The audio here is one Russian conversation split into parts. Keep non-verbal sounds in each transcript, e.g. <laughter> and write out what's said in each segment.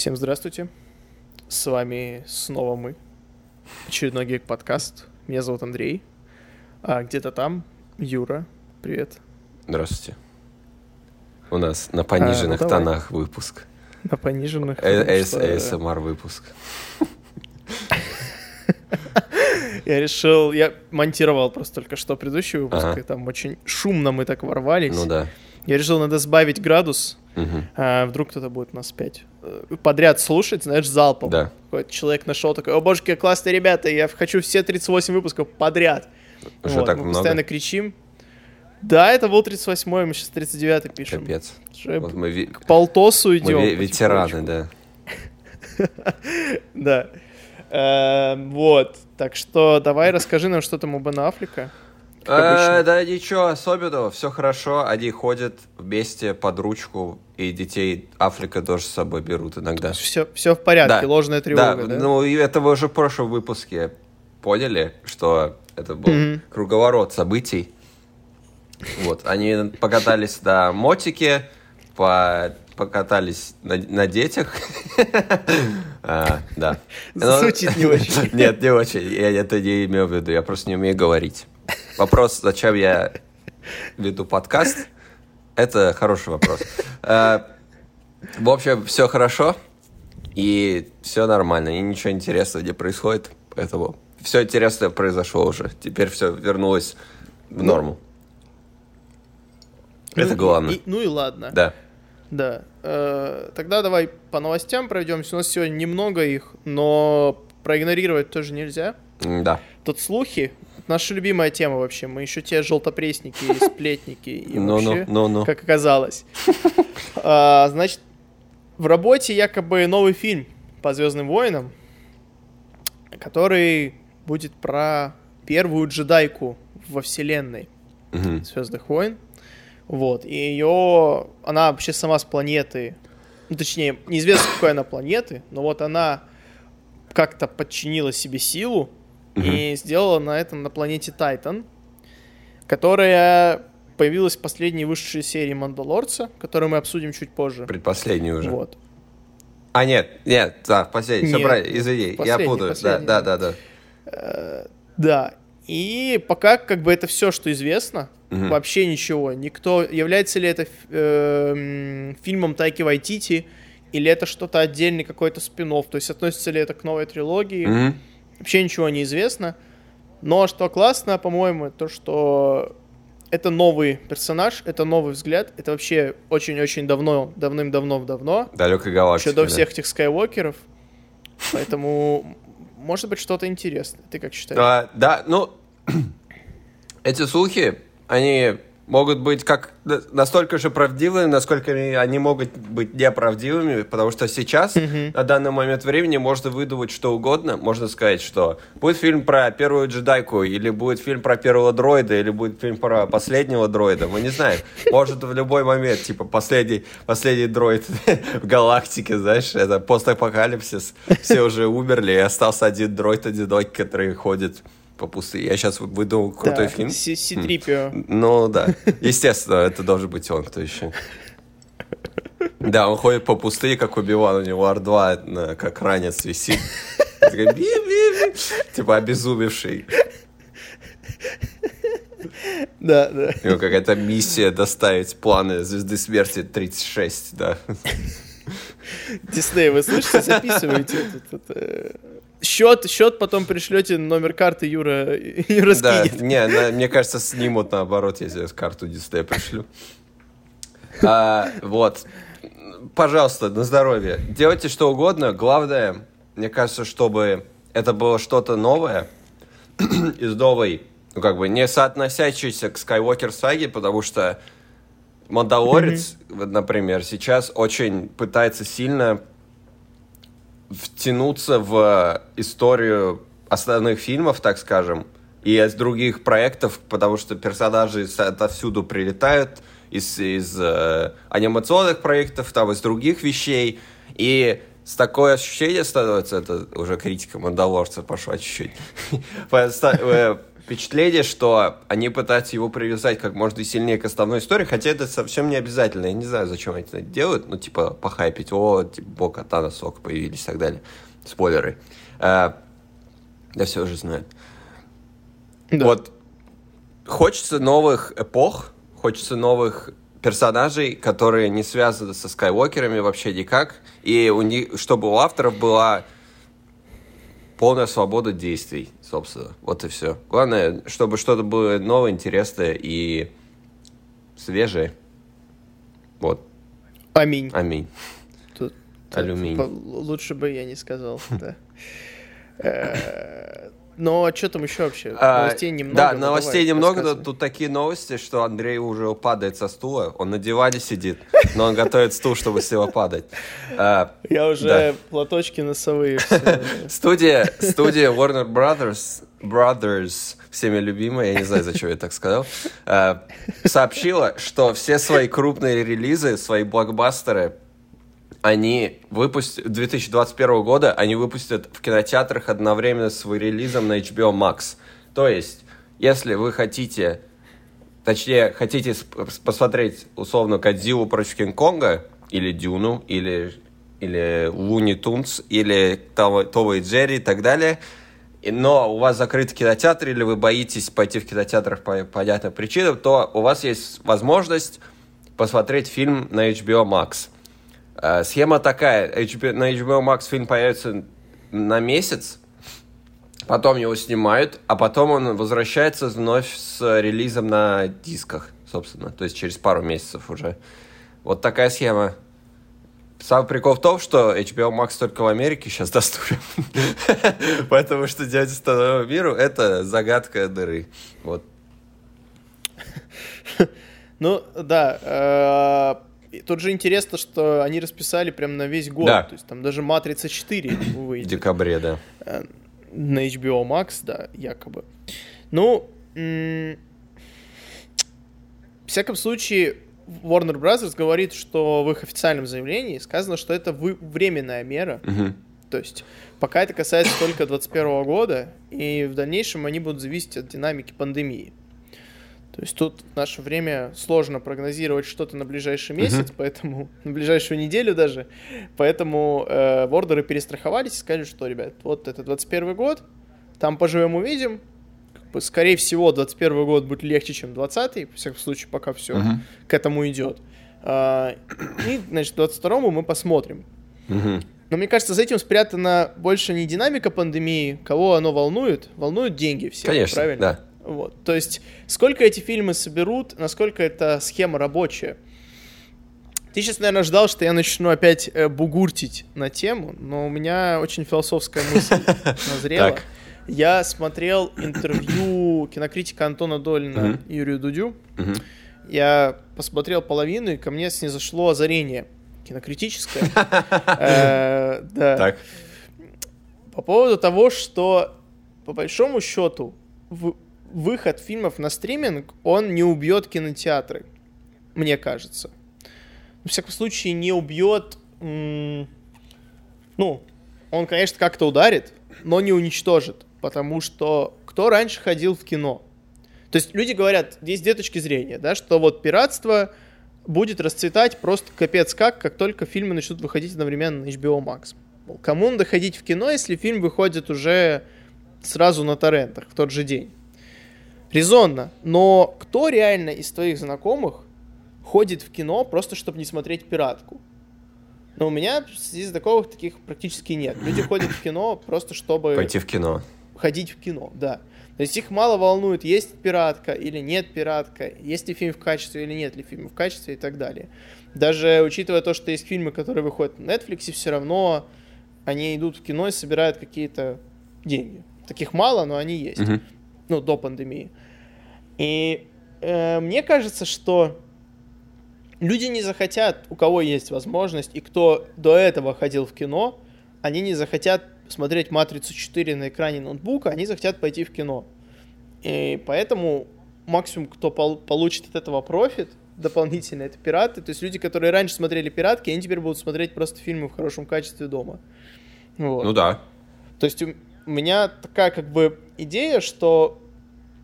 Всем здравствуйте. С вами снова мы. Очередной гик-подкаст. Меня зовут Андрей. А где-то там Юра. Привет. Здравствуйте. У нас на пониженных А, ну давай. тонах выпуск. На пониженных. Э- потому эс- что ASMR выпуск. <laughs> Я решил... Я монтировал просто только что предыдущий выпуск, Ага. и там очень шумно мы так ворвались. Ну да. Я решил, надо сбавить градус. А вдруг кто-то будет нас пять э, подряд слушать, знаешь, залпом. Да. Какой-то человек нашел такой, о боже, какие классные ребята, я хочу все 38 выпусков подряд. Уже Вот, так мы много? постоянно кричим. Да, это был 38-й, мы сейчас 39-й пишем. Капец. Уже Вот мы, к полтосу мы идем. ве- ветераны, да. <laughs> Да. Эм, Вот. Так что давай расскажи нам, что там у Бена Аффлека. Э, Да ничего особенного, все хорошо. Они ходят вместе под ручку, и детей Африка тоже с собой берут иногда. Все, все в порядке, Да. ложная тревога, да? ну и это вы уже в прошлом выпуске поняли, что это был Мгм. круговорот событий. Вот, они покатались на мотике, по- покатались на, на детях. <laughs> А, Да. Ну, Звучит не очень. <laughs> Нет, не очень. Я это не имел в виду. Я просто не умею говорить. Вопрос, зачем я веду подкаст, это хороший вопрос. Э, В общем, все хорошо. И все нормально. И ничего интересного не происходит. Поэтому все интересное произошло уже. Теперь все вернулось в норму. Ну Это главное. и- ну и ладно. Да. Да. Э, Тогда давай по новостям пройдемся. У нас сегодня немного их, но проигнорировать тоже нельзя. Да. Тут слухи. Наша любимая тема вообще. Мы еще те желтопресники и сплетники. И вообще, как оказалось. А, Значит, в работе якобы новый фильм по Звездным войнам, который будет про первую джедайку во вселенной. Звездных войн. Вот. И ее. Она вообще сама с планеты. Ну, точнее, неизвестно, какой она планеты, но вот она как-то подчинила себе силу и сделала на этом на планете Тайтан, которая появилась в последней высшей серии Мандалорца, которую мы обсудим чуть позже. Предпоследний уже. Вот. А, нет, нет, да, последний. Все Нет, правильно, извини, я последний, путаю. Да, последний, да, да. да, да. Да. И пока как бы это все, что известно, Мгм. вообще ничего. Никто является ли это э, фильмом Тайки Вайтити или это что-то отдельный какой-то спин то есть относится ли это к новой трилогии, Мгм. Вообще ничего не известно. Но что классно, по-моему, то что это новый персонаж, это новый взгляд, это вообще очень-очень давно, давным-давно-давно, Далекой галактики. еще до да. всех этих скайуокеров, поэтому может быть что-то интересное. Ты как считаешь? А, да, ну, <clears throat> эти слухи, они могут быть как на- настолько же правдивыми, насколько они могут быть неправдивыми, потому что сейчас, на данный момент времени, можно выдумать что угодно. Можно сказать, что будет фильм про первую джедайку, или будет фильм про первого дроида, или будет фильм про последнего дроида. Мы не знаем. Может в любой момент, типа, последний, последний дроид <laughs> в галактике, знаешь, это постапокалипсис. Все уже умерли, и остался один дроид одинокий, который ходит по пустыне. Я сейчас выдумал крутой Так, фильм. Си- Си-3PO. Ну да, естественно, это должен быть он, кто еще. Да, он ходит по пустыне, как убивал, у него R2 на- как ранец висит. Типа обезумевший. Да, да. У него какая-то миссия доставить планы Звезды Смерти 36, да. Дисней, вы слышите, записывайте этот, это, счет, счет потом пришлете номер карты Юра, <laughs> Юра Да, скинет. не, на- мне кажется, снимут наоборот, если я карту Диснея пришлю. А, вот. Пожалуйста, на здоровье. Делайте что угодно. Главное, мне кажется, чтобы это было что-то новое <clears throat> из новой, ну как бы не соотносящейся к Skywalker саге, потому что Мандалорец, например, сейчас очень пытается сильно втянуться в историю основных фильмов, так скажем, и из других проектов, потому что персонажи отовсюду прилетают из, из э, анимационных проектов, там из других вещей, и с такое ощущение становится, это уже критика Мандалорца пошла чуть-чуть, <laughs> э, впечатление, что они пытаются его привязать как можно сильнее к основной истории, хотя это совсем не обязательно. Я не знаю, зачем они это делают, ну, типа, похайпить, о, типа, Бог Катана, Сок появились и так далее. Спойлеры. А, да все уже знают. Да. Вот хочется новых эпох, хочется новых персонажей, которые не связаны со Скайуокерами вообще никак, и у них, чтобы у авторов была полная свобода действий, собственно. Вот и все. Главное, чтобы что-то было новое, интересное и свежее. Вот. Аминь. Аминь. Тут- тут Алюминий. по- Лучше бы я не сказал, да. <laughs> Но а что там еще вообще? А, Новостей немного. Да, ну новостей давай, немного, но тут такие новости, что Андрей уже падает со стула. Он на диване сидит, но он готовит стул, чтобы с него падать. А, Я уже Да. платочки носовые. Студия, студия Warner Brothers, Brothers, всеми любимая, я не знаю, зачем я так сказал, сообщила, что все свои крупные релизы, свои блокбастеры, они выпустят 2021 года, они выпустят в кинотеатрах одновременно с релизом на HBO Max. То есть, если вы хотите, точнее, хотите посмотреть условно Кадзилу против Кинг-Конга, или Дюну, или, или Луни Тунс, или Тома Тома и Джерри и так далее, но у вас закрыт кинотеатр, или вы боитесь пойти в кинотеатр по понятным причинам, то у вас есть возможность посмотреть фильм на HBO Max. Э, Схема такая. HBO на HBO Max фильм появится на месяц, потом его снимают, а потом он возвращается вновь с релизом на дисках, собственно. То есть через пару месяцев уже. Вот такая схема. Самый прикол в том, что HBO Max только в Америке сейчас доступен. <laughs> Потому что делать остальному миру — это загадка дыры. Вот. Ну, да. Тут же интересно, что они расписали прям на весь год. Да. То есть там даже «Матрица 4» В выйдет. декабре, да. Э, на HBO Max, да, якобы. Ну, в всяком случае, Warner Bros. говорит, что в их официальном заявлении сказано, что это вы- временная мера. Мгм. То есть пока это касается только 2021 года, и в дальнейшем они будут зависеть от динамики пандемии. То есть тут в наше время сложно прогнозировать что-то на ближайший месяц, поэтому <laughs> на ближайшую неделю даже. Поэтому э, вордеры перестраховались и сказали, что, ребят, вот это 21 год, там поживем увидим. Как бы, скорее всего, 21 год будет легче, чем 20 во всяком случае, пока все Мгм. к этому идет. А, и, значит, 22 мы посмотрим. Мгм. Но мне кажется, за этим спрятана больше не динамика пандемии, кого оно волнует, волнуют деньги все, Конечно, правильно? да. Вот. То есть, сколько эти фильмы соберут, насколько эта схема рабочая. Ты сейчас, наверное, ждал, что я начну опять э, бугуртить на тему, но у меня очень философская мысль <laughs> назрела. Я смотрел интервью кинокритика Антона Долина. Юрию Дудю. Я посмотрел половину, и ко мне снизошло озарение кинокритическое. <laughs> Э, Да. Так. По поводу того, что по большому счету в- выход фильмов на стриминг, он не убьет кинотеатры, мне кажется. В всяком случае, не убьет... Ну, он, конечно, как-то ударит, но не уничтожит. Потому что кто раньше ходил в кино? То есть люди говорят, есть две точки зрения, да, что вот пиратство будет расцветать просто капец как, как только фильмы начнут выходить одновременно на HBO Max. Кому надо ходить в кино, если фильм выходит уже сразу на торрентах в тот же день? Резонно. Но кто реально из твоих знакомых ходит в кино просто, чтобы не смотреть пиратку? Но у меня здесь такого таких практически нет. Люди ходят в кино просто, чтобы Пойти в кино. ходить в кино, да. То есть их мало волнует, есть пиратка или нет пиратка, есть ли фильм в качестве или нет ли фильм в качестве и так далее. Даже учитывая то, что есть фильмы, которые выходят на Netflix, все равно они идут в кино и собирают какие-то деньги. Таких мало, но они есть. Мгм. Ну, до пандемии. И э, мне кажется, что люди не захотят, у кого есть возможность, и кто до этого ходил в кино, они не захотят смотреть «Матрицу 4» на экране ноутбука, они захотят пойти в кино. И поэтому максимум, кто пол- получит от этого профит дополнительно, это пираты. То есть люди, которые раньше смотрели пиратки, они теперь будут смотреть просто фильмы в хорошем качестве дома. Вот. Ну да. То есть у меня такая как бы идея, что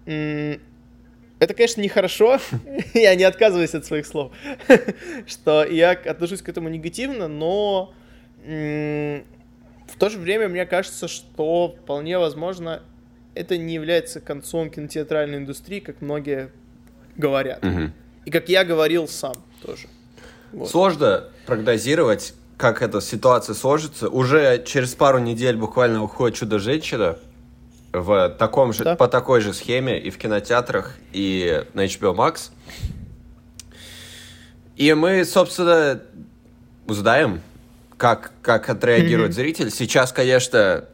это, конечно, нехорошо, <laughs> я не отказываюсь от своих слов, <laughs> что я отношусь к этому негативно, но в то же время мне кажется, что вполне возможно это не является концом кинотеатральной индустрии, как многие говорят. И как я говорил сам тоже. Вот. Сложно прогнозировать, как эта ситуация сложится. Уже через пару недель буквально выходит «Чудо-женщина» в таком же, Да. по такой же схеме и в кинотеатрах, и на HBO Max. И мы, собственно, узнаем, как, как отреагирует зритель. Сейчас, конечно,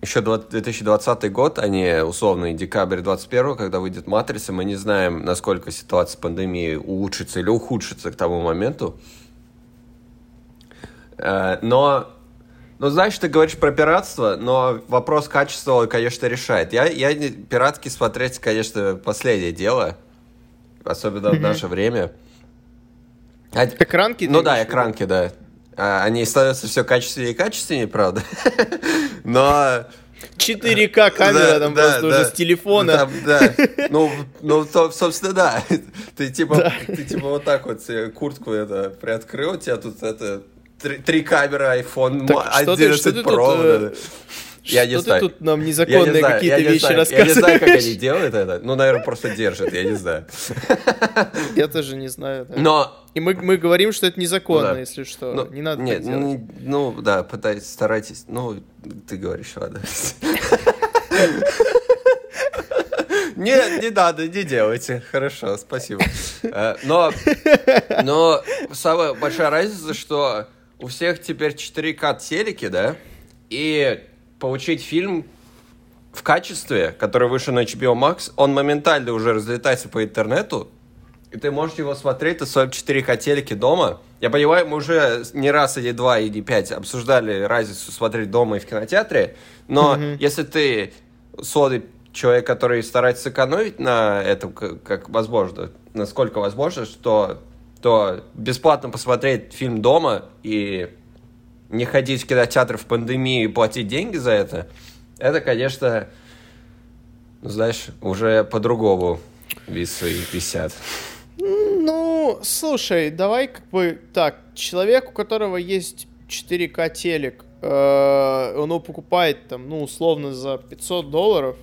еще 20 2020 год, а не условный декабрь 21 когда выйдет «Матрица». Мы не знаем, насколько ситуация с пандемией улучшится или ухудшится к тому моменту. Э, Но, ну, знаешь, ты говоришь про пиратство, но вопрос качества, конечно, решает. Я, я пиратки смотреть, конечно, последнее дело, особенно в наше время. А- Экранки? ну да, экранки, да. А, Они становятся все качественнее и качественнее, правда. <laughs> Но... 4К камера Да, там да, просто да. уже с телефона. Ну, там, да. Ну, ну, то, собственно, да. <laughs> Ты типа, Да. ты типа вот так вот куртку это приоткрыл, у тебя тут это три, три камеры, iPhone Так, что ты- 11 что ты Pro. тут, э. Я не Что ты знаю. тут нам не незаконные знаю, какие-то не вещи рассказываешь? Я не знаю, как они делают это. Ну, наверное, просто держат, я не знаю. Я тоже не знаю. да. Но И мы, мы говорим, что это незаконно, Ну да. если что. Ну, не надо нет, так делать. ну, ну, да, пытайтесь, старайтесь. Ну, ты говоришь, ладно. Нет, не надо, не делайте. Хорошо, спасибо. Э, Но, но самая большая разница, что у всех теперь 4К телеки, да, и получить фильм в качестве, который вышел на HBO Max, он моментально уже разлетается по интернету, и ты можешь его смотреть на своем 4К телеке дома. Я понимаю, мы уже не раз или два, или пять обсуждали разницу смотреть дома и в кинотеатре, но если ты условный человек, который старается сэкономить на этом, как возможно, насколько возможно, что то бесплатно посмотреть фильм дома и не ходить в кинотеатр в пандемии и платить деньги за это, это, конечно, ну, знаешь, уже по-другому весы висят. Ну, слушай, давай как бы так. Человек, у которого есть 4К телек, э, он его покупает там, ну, условно, за 500 долларов,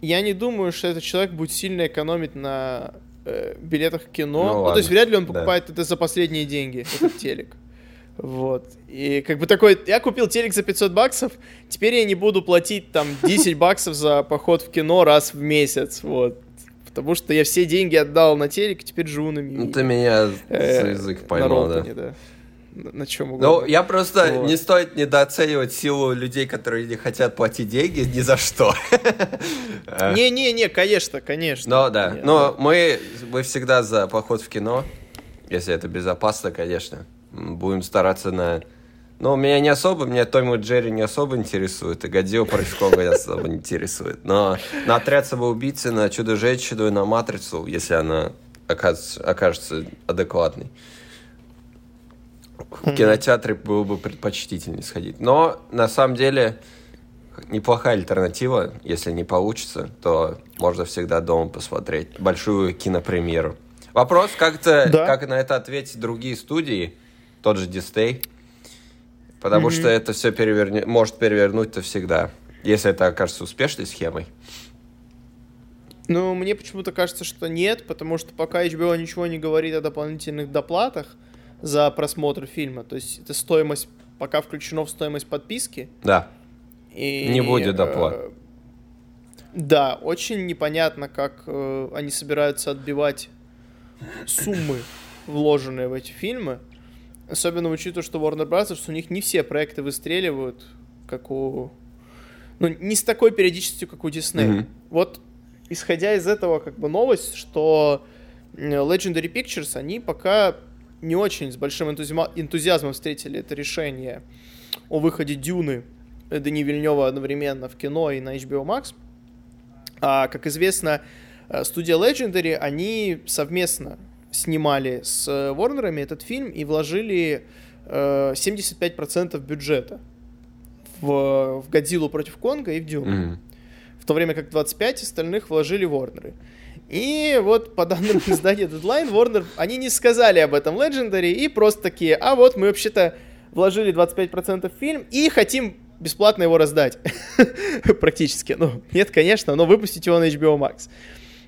я не думаю, что этот человек будет сильно экономить на э, билетах в кино. Ну, Ну, ладно, то есть вряд ли он да. покупает это за последние деньги, этот телек. Вот. И как бы такой, я купил телек за 500 баксов, теперь я не буду платить там 10 <laughs> баксов за поход в кино раз в месяц, вот. Потому что я все деньги отдал на телек, теперь живу на Ну, мини. ты меня Э, за язык поймал, да. На, чем Ну, угодно. я просто Вот. не стоит недооценивать силу людей, которые не хотят платить деньги ни за что. <laughs> Не-не-не, конечно, конечно. Но да, но мы, мы всегда за поход в кино, если это безопасно, конечно. Будем стараться на... Ну, меня не особо, меня Том и Джерри не особо интересует, и Годзилла против Конга не особо не интересует. Но на отряд самоубийцы, на Чудо-женщину и на Матрицу, если она окажется, окажется адекватной. В кинотеатре было бы предпочтительнее сходить. Но, на самом деле, неплохая альтернатива. Если не получится, то можно всегда дома посмотреть большую кинопремьеру. Вопрос, как-то, Да. как на это ответить другие студии, тот же Disney, потому что это все перевернет, может перевернуть-то всегда, если это окажется успешной схемой. Ну, мне почему-то кажется, что нет, потому что пока HBO ничего не говорит о дополнительных доплатах за просмотр фильма, то есть это стоимость, пока включено в стоимость подписки. Да. И, Не будет э, доплат. Да, очень непонятно, как э, они собираются отбивать суммы, вложенные в эти фильмы. Особенно учитывая, что Warner Bros., у них не все проекты выстреливают, как у... Ну, не с такой периодичностью, как у Disney. Мгм. Вот, исходя из этого, как бы новость, что э, Legendary Pictures, они пока не очень с большим энтузима- энтузиазмом встретили это решение о выходе Дюны Дани Вильнева одновременно в кино и на HBO Max. А, как известно, э, студия Legendary, они совместно снимали с э, Warner'ами этот фильм и вложили э, 75% бюджета в, в Годзиллу против Конга и в Дюну. Мгм. в то время как 25 остальных вложили Warner. И вот по данным <laughs> издания Deadline, Warner, они не сказали об этом Legendary и просто такие, а вот мы вообще-то вложили 25% в фильм и хотим бесплатно его раздать. <laughs> Практически. Ну, нет, конечно, но выпустить его на HBO Max.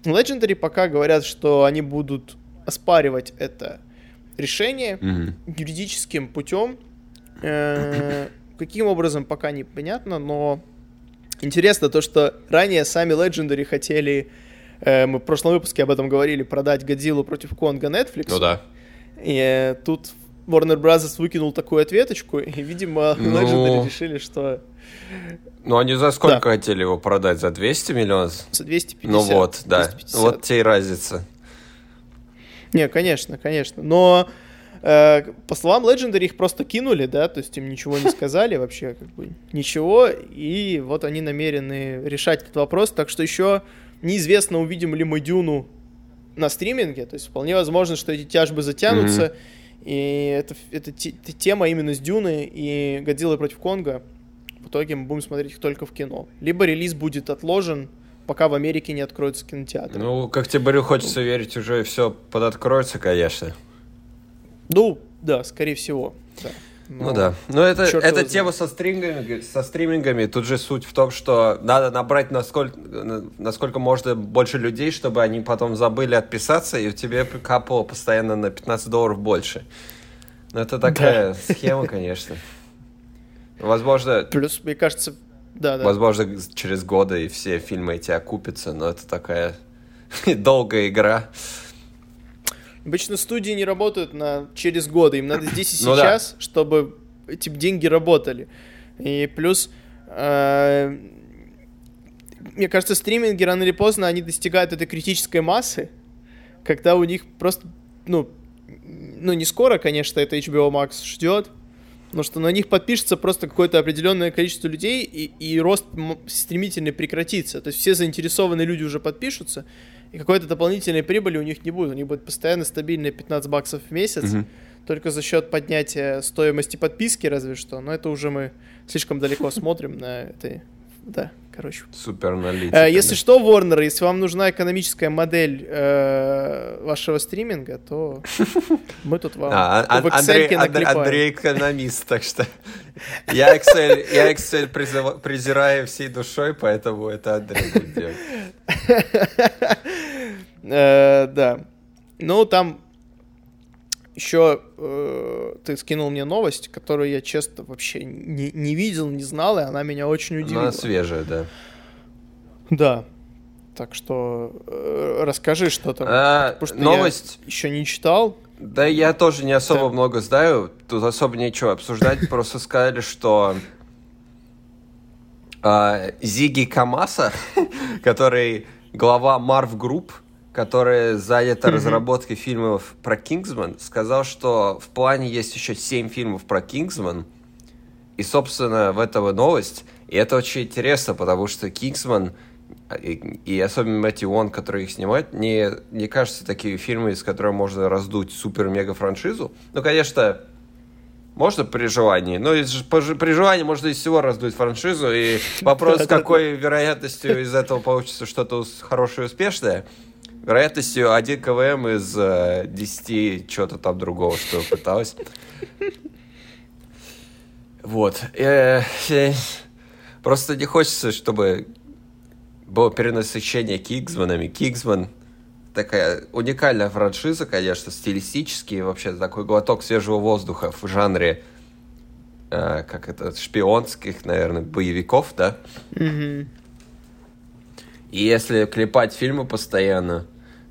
Legendary пока говорят, что они будут оспаривать это решение Мгм. юридическим путем. Э, Каким образом, пока непонятно, но интересно то, что ранее сами Legendary хотели, мы в прошлом выпуске об этом говорили, продать Годзиллу против Конга Netflix. Ну да. И э, тут Warner Bros. выкинул такую ответочку, и, видимо, Ну. Legendary решили, что Ну, они за сколько хотели его продать? За 200 миллионов? за 250. Ну вот, да. 250. Вот те и разница. Не, конечно, конечно. Но э, по словам Legendary их просто кинули, да, то есть им ничего не <laughs> сказали вообще, как бы ничего, и вот они намерены решать этот вопрос, так что еще неизвестно, увидим ли мы Дюну на стриминге, то есть вполне возможно, что эти тяжбы затянутся, и это, это те- тема именно с Дюны и Годзиллы против Конга, в итоге мы будем смотреть их только в кино. Либо релиз будет отложен, пока в Америке не откроются кинотеатры. Ну, как тебе говорю, хочется верить, уже все подоткроется, конечно. Ну, да, скорее всего. Да. Ну Но- да. Но это, его тема со стрингами, со стримингами, тут же суть в том, что надо набрать насколько, насколько можно больше людей, чтобы они потом забыли отписаться, и у тебя капало постоянно на 15 долларов больше. Ну это такая схема, конечно. Возможно, Плюс, мне кажется, да, да. возможно, через годы и все фильмы эти окупятся, но это такая <laughs> долгая игра. Обычно студии не работают на через годы, им надо здесь и Ну да. сейчас, чтобы эти деньги работали. И плюс, э, мне кажется, стриминги рано или поздно они достигают этой критической массы, когда у них просто, ну, ну не скоро, конечно, это HBO Max ждет, но что на них подпишется просто какое-то определенное количество людей, и, и рост стремительный прекратится. То есть все заинтересованные люди уже подпишутся, и какой-то дополнительной прибыли у них не будет. У них будет постоянно стабильные 15 баксов в месяц, Мгм. только за счет поднятия стоимости подписки, разве что. Но это уже мы слишком далеко смотрим на этой... Да, короче. Супер аналитика. Э, Если что, Warner, если вам нужна экономическая модель э, вашего стриминга, то <laughs> мы тут вам А, а- в Андрей, Excel Анд- наклепаем. Андрей экономист, так что я Excel, я Excel призыва- презираю всей душой, поэтому это Андрей будет делать. <laughs> Э, Да. Ну, там еще э, ты скинул мне новость, которую я, честно, вообще не, не видел, не знал, и она меня очень удивила. Она свежая, да. Да. Так что э, расскажи, что там. А, Потому что новость, я еще не читал. да я тоже не особо Да. много знаю, тут особо нечего обсуждать, <laughs> просто сказали, что а, Зиги Камаса, <laughs> который глава Marv Group, которая занята Мгм. разработкой фильмов про Кингсман, сказал, что в плане есть еще семь фильмов про Кингсман, и, собственно, в этого новость. И это очень интересно, потому что Кингсман и, и особенно Мэтью Уон, который их снимает, не, не кажется такие фильмы, из которых можно раздуть супер-мега-франшизу. Ну, конечно, можно при желании, но из, по при желании можно из всего раздуть франшизу, и вопрос, с какой вероятностью из этого получится что-то хорошее и успешное. Вероятностью 1 КВМ из э, 10 чего-то там другого, что пыталась. Вот. Э, э, Просто не хочется, чтобы было перенасыщение Кингсманами. Кингсман такая уникальная франшиза, конечно, стилистически, и вообще такой глоток свежего воздуха в жанре, э, как это, шпионских, наверное, боевиков, да? Мгм. И если клепать фильмы постоянно,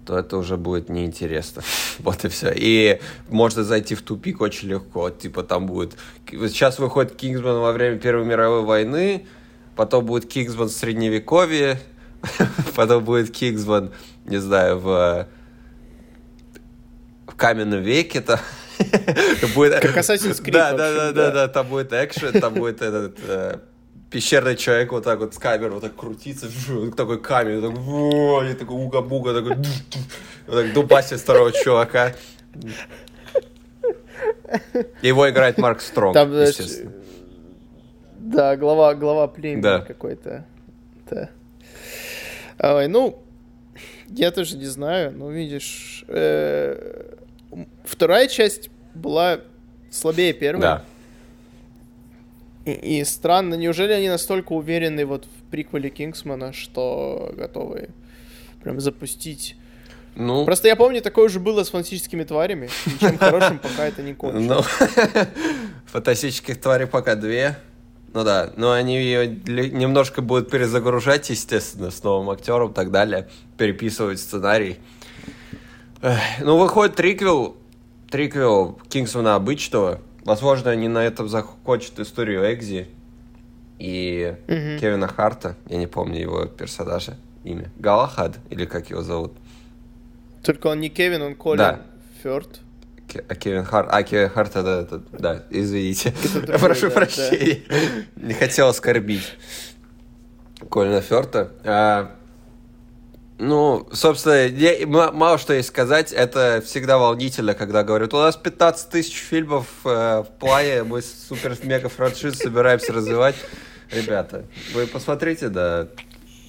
то это уже будет неинтересно. <laughs> Вот и все. И можно зайти в тупик очень легко. Типа там будет... Сейчас выходит Кингсман во время Первой мировой войны, потом будет Кингсман в Средневековье, <laughs> потом будет Кингсман, не знаю, в, в каменном веке. Там. <laughs> будет... Как Assassin's Creed, Да, да, да. да, да, там будет экшен, там будет этот э, пещерный человек вот так вот с камерой вот так крутится, <laughs> такой камень, вот так, во, и такой уга-буга, такой, <laughs> вот так дубасит второго чувака. Его играет Марк Стронг, Там, естественно. Да, глава, глава племени Да. какой-то. Да. Ой, ну, я тоже не знаю, но видишь, э, вторая часть была слабее первой. Да. И, и странно, неужели они настолько уверены вот в приквеле Кингсмана, что готовы прям запустить Ну, Просто я помню, такое уже было с фантастическими тварями. Ничем хорошим <laughs> пока это не кончилось. ну, <laughs> фантастических тварей пока две. Ну да, но они ее немножко будут перезагружать, естественно, с новым актером и так далее, переписывать сценарий. Ну, выходит триквел, триквел Кингсмана обычного. Возможно, они на этом закончат историю Экзи и Мгм. Кевина Харта. Я не помню его персонажа, имя. Галахад, или как его зовут. Только он не Кевин, он Колин Да. Фёрд. Ке- а Кевин Харт, а Кевин Харт это, это- да, извините, другой, <laughs> прошу да, прощения, не хотел оскорбить Колина Ферта. А, ну, собственно, я- мало что есть сказать, это всегда волнительно, когда говорят, у нас 15 тысяч фильмов э, в плане, мы супер-мега-франшиз собираемся развивать. Ребята, вы посмотрите, да,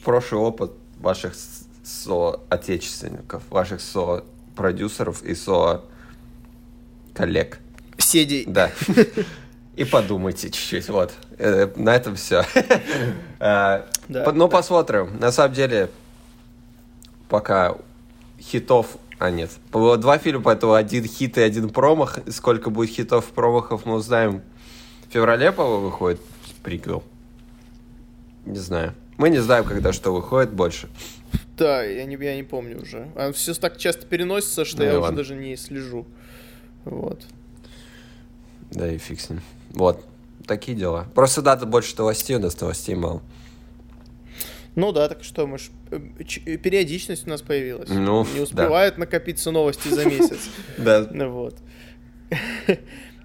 прошлый опыт ваших с- соотечественников, ваших со-продюсеров и со коллег. Седи. Да. И подумайте чуть-чуть, вот. Э, На этом все. <laughs> Да, Ну, посмотрим. На самом деле, пока хитов... А, нет. Было два фильма, поэтому один хит и один промах. Сколько будет хитов и промахов, мы узнаем в феврале, по-моему, выходит приквел. Не знаю. Мы не знаем, когда что выходит больше. Да, я не, я не помню уже. А все так часто переносится, что Ну я уже ладно. даже не слежу. Вот. Да и фиг с ним. Вот. Такие дела. Просто надо больше новостей, у нас новостей мало. Ну да, так что, мы ж, э, э, периодичность у нас появилась. Ну, не да. успевают накопиться новости за месяц. <laughs> Да. Ну вот. <laughs>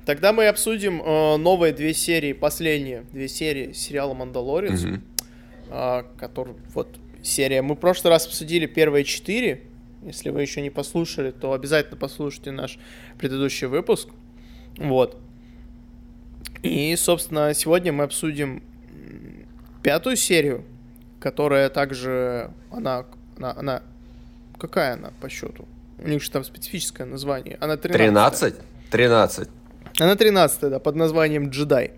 Тогда мы обсудим э, новые две серии, последние две серии сериала «Мандалорец», а, который, вот, серия. Мы в прошлый раз обсудили первые четыре. Если вы еще не послушали, то обязательно послушайте наш предыдущий выпуск. Вот. И, собственно, сегодня мы обсудим пятую серию, которая также, она, она, она какая она по счету? У них же там специфическое название. Она 13 13? 13. она 13 да, под названием «Джедай».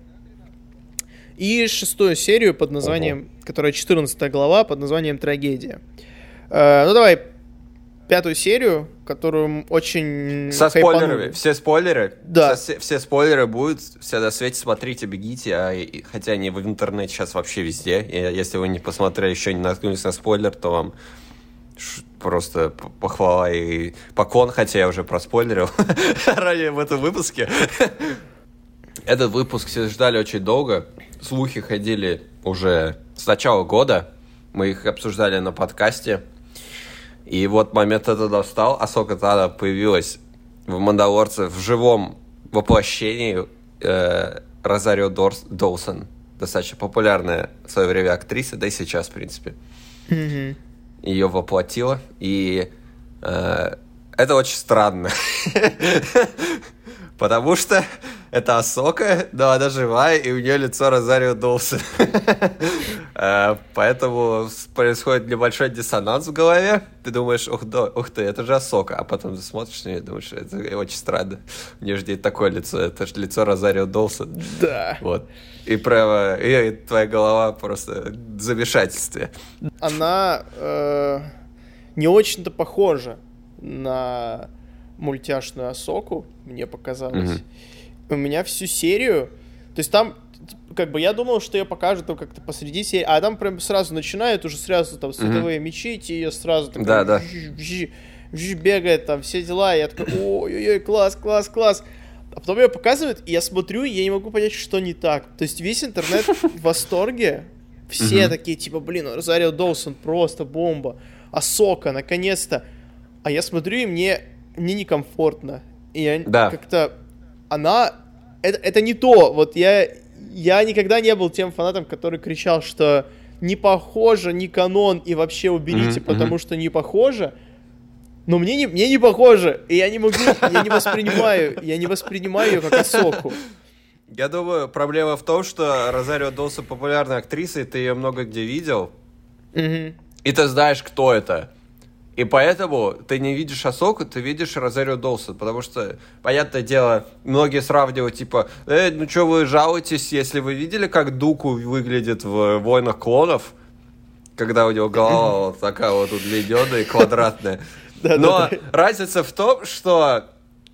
И шестую серию под названием, которая 14 глава, под названием «Трагедия». Э, ну, давай пятую серию, которую очень Со хайпанули. спойлерами. Все спойлеры. Да. Все, все спойлеры будут. Все на свете. Смотрите, бегите. А, и- хотя они в интернете сейчас вообще везде. И если вы не посмотрели, еще не наткнулись на спойлер, то вам просто похвала и поклон, хотя я уже проспойлерил <laughs> ранее в этом выпуске. Этот выпуск все ждали очень долго. Слухи ходили уже с начала года. Мы их обсуждали на подкасте. И вот момент этот настал. Асока Тана появилась в «Мандалорце» в живом воплощении э, Розарио Дорс, Доусон. Достаточно популярная в свое время актриса, да и сейчас, в принципе. Мгм. Ее воплотила. И э, это очень странно. <laughs> Потому что это Асока, но она живая, и у нее лицо Розарио Доусон. <laughs> Э, Поэтому происходит небольшой диссонанс в голове. Ты думаешь, ух, да, ух ты, это же Асока. А потом ты смотришь на нее и думаешь, это очень странно. У нее же такое лицо, это же лицо Розарио Доусон. Да. Вот. И прямо, и твоя голова просто в замешательстве. Она э, не очень-то похожа на мультяшную Осоку, мне показалось. Мгм. У меня всю серию... То есть там, как бы, я думал, что ее покажут там как-то посреди серии, а там прям сразу начинает, уже сразу там световые мечи, и ее сразу такая Да, да. бегает, там все дела, и я такой, ой-ой-ой, класс, класс, класс. А потом ее показывают, и я смотрю, и я не могу понять, что не так. То есть весь интернет в восторге. Все Мгм. такие, типа, блин, Розарио Доусон просто бомба. Асока, наконец-то. А я смотрю, и мне, мне некомфортно. И я Да. как-то... Она... Это, это не то. Вот я, я никогда не был тем фанатом, который кричал, что не похоже, не канон, и вообще уберите, Мгм, потому что не похоже. Но мне не, мне не похоже, и я не могу, я не воспринимаю, я не воспринимаю ее как Асоку. Я думаю, проблема в том, что Розарио Доусон популярная актриса, и ты ее много где видел. Мгм. и ты знаешь, кто это. И поэтому ты не видишь Асоку, ты видишь Розарио Долсон, потому что, понятное дело, многие сравнивают, типа, э, ну что вы жалуетесь, если вы видели, как Дуку выглядит в «Войнах клонов», когда у него голова вот такая вот удлиненная и квадратная. <laughs> Но разница в том, что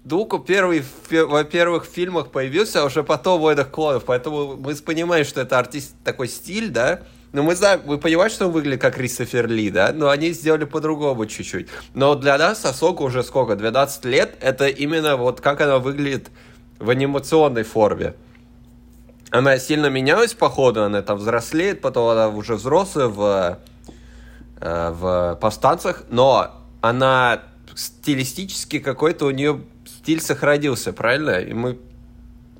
Дуку первый, во-первых, в фильмах появился, а уже потом в «Войнах клонов», поэтому мы понимаем, что это артист такой стиль, да, ну, мы знаем, вы понимаете, что он выглядит как Кристофер Ли, да? Но они сделали по-другому чуть-чуть. Но для нас Асока уже сколько? 12 лет? Это именно вот как она выглядит в анимационной форме. Она сильно менялась по ходу, она там взрослеет, потом она уже взрослая в, э, в повстанцах, но она стилистически какой-то у нее стиль сохранился, правильно? И мы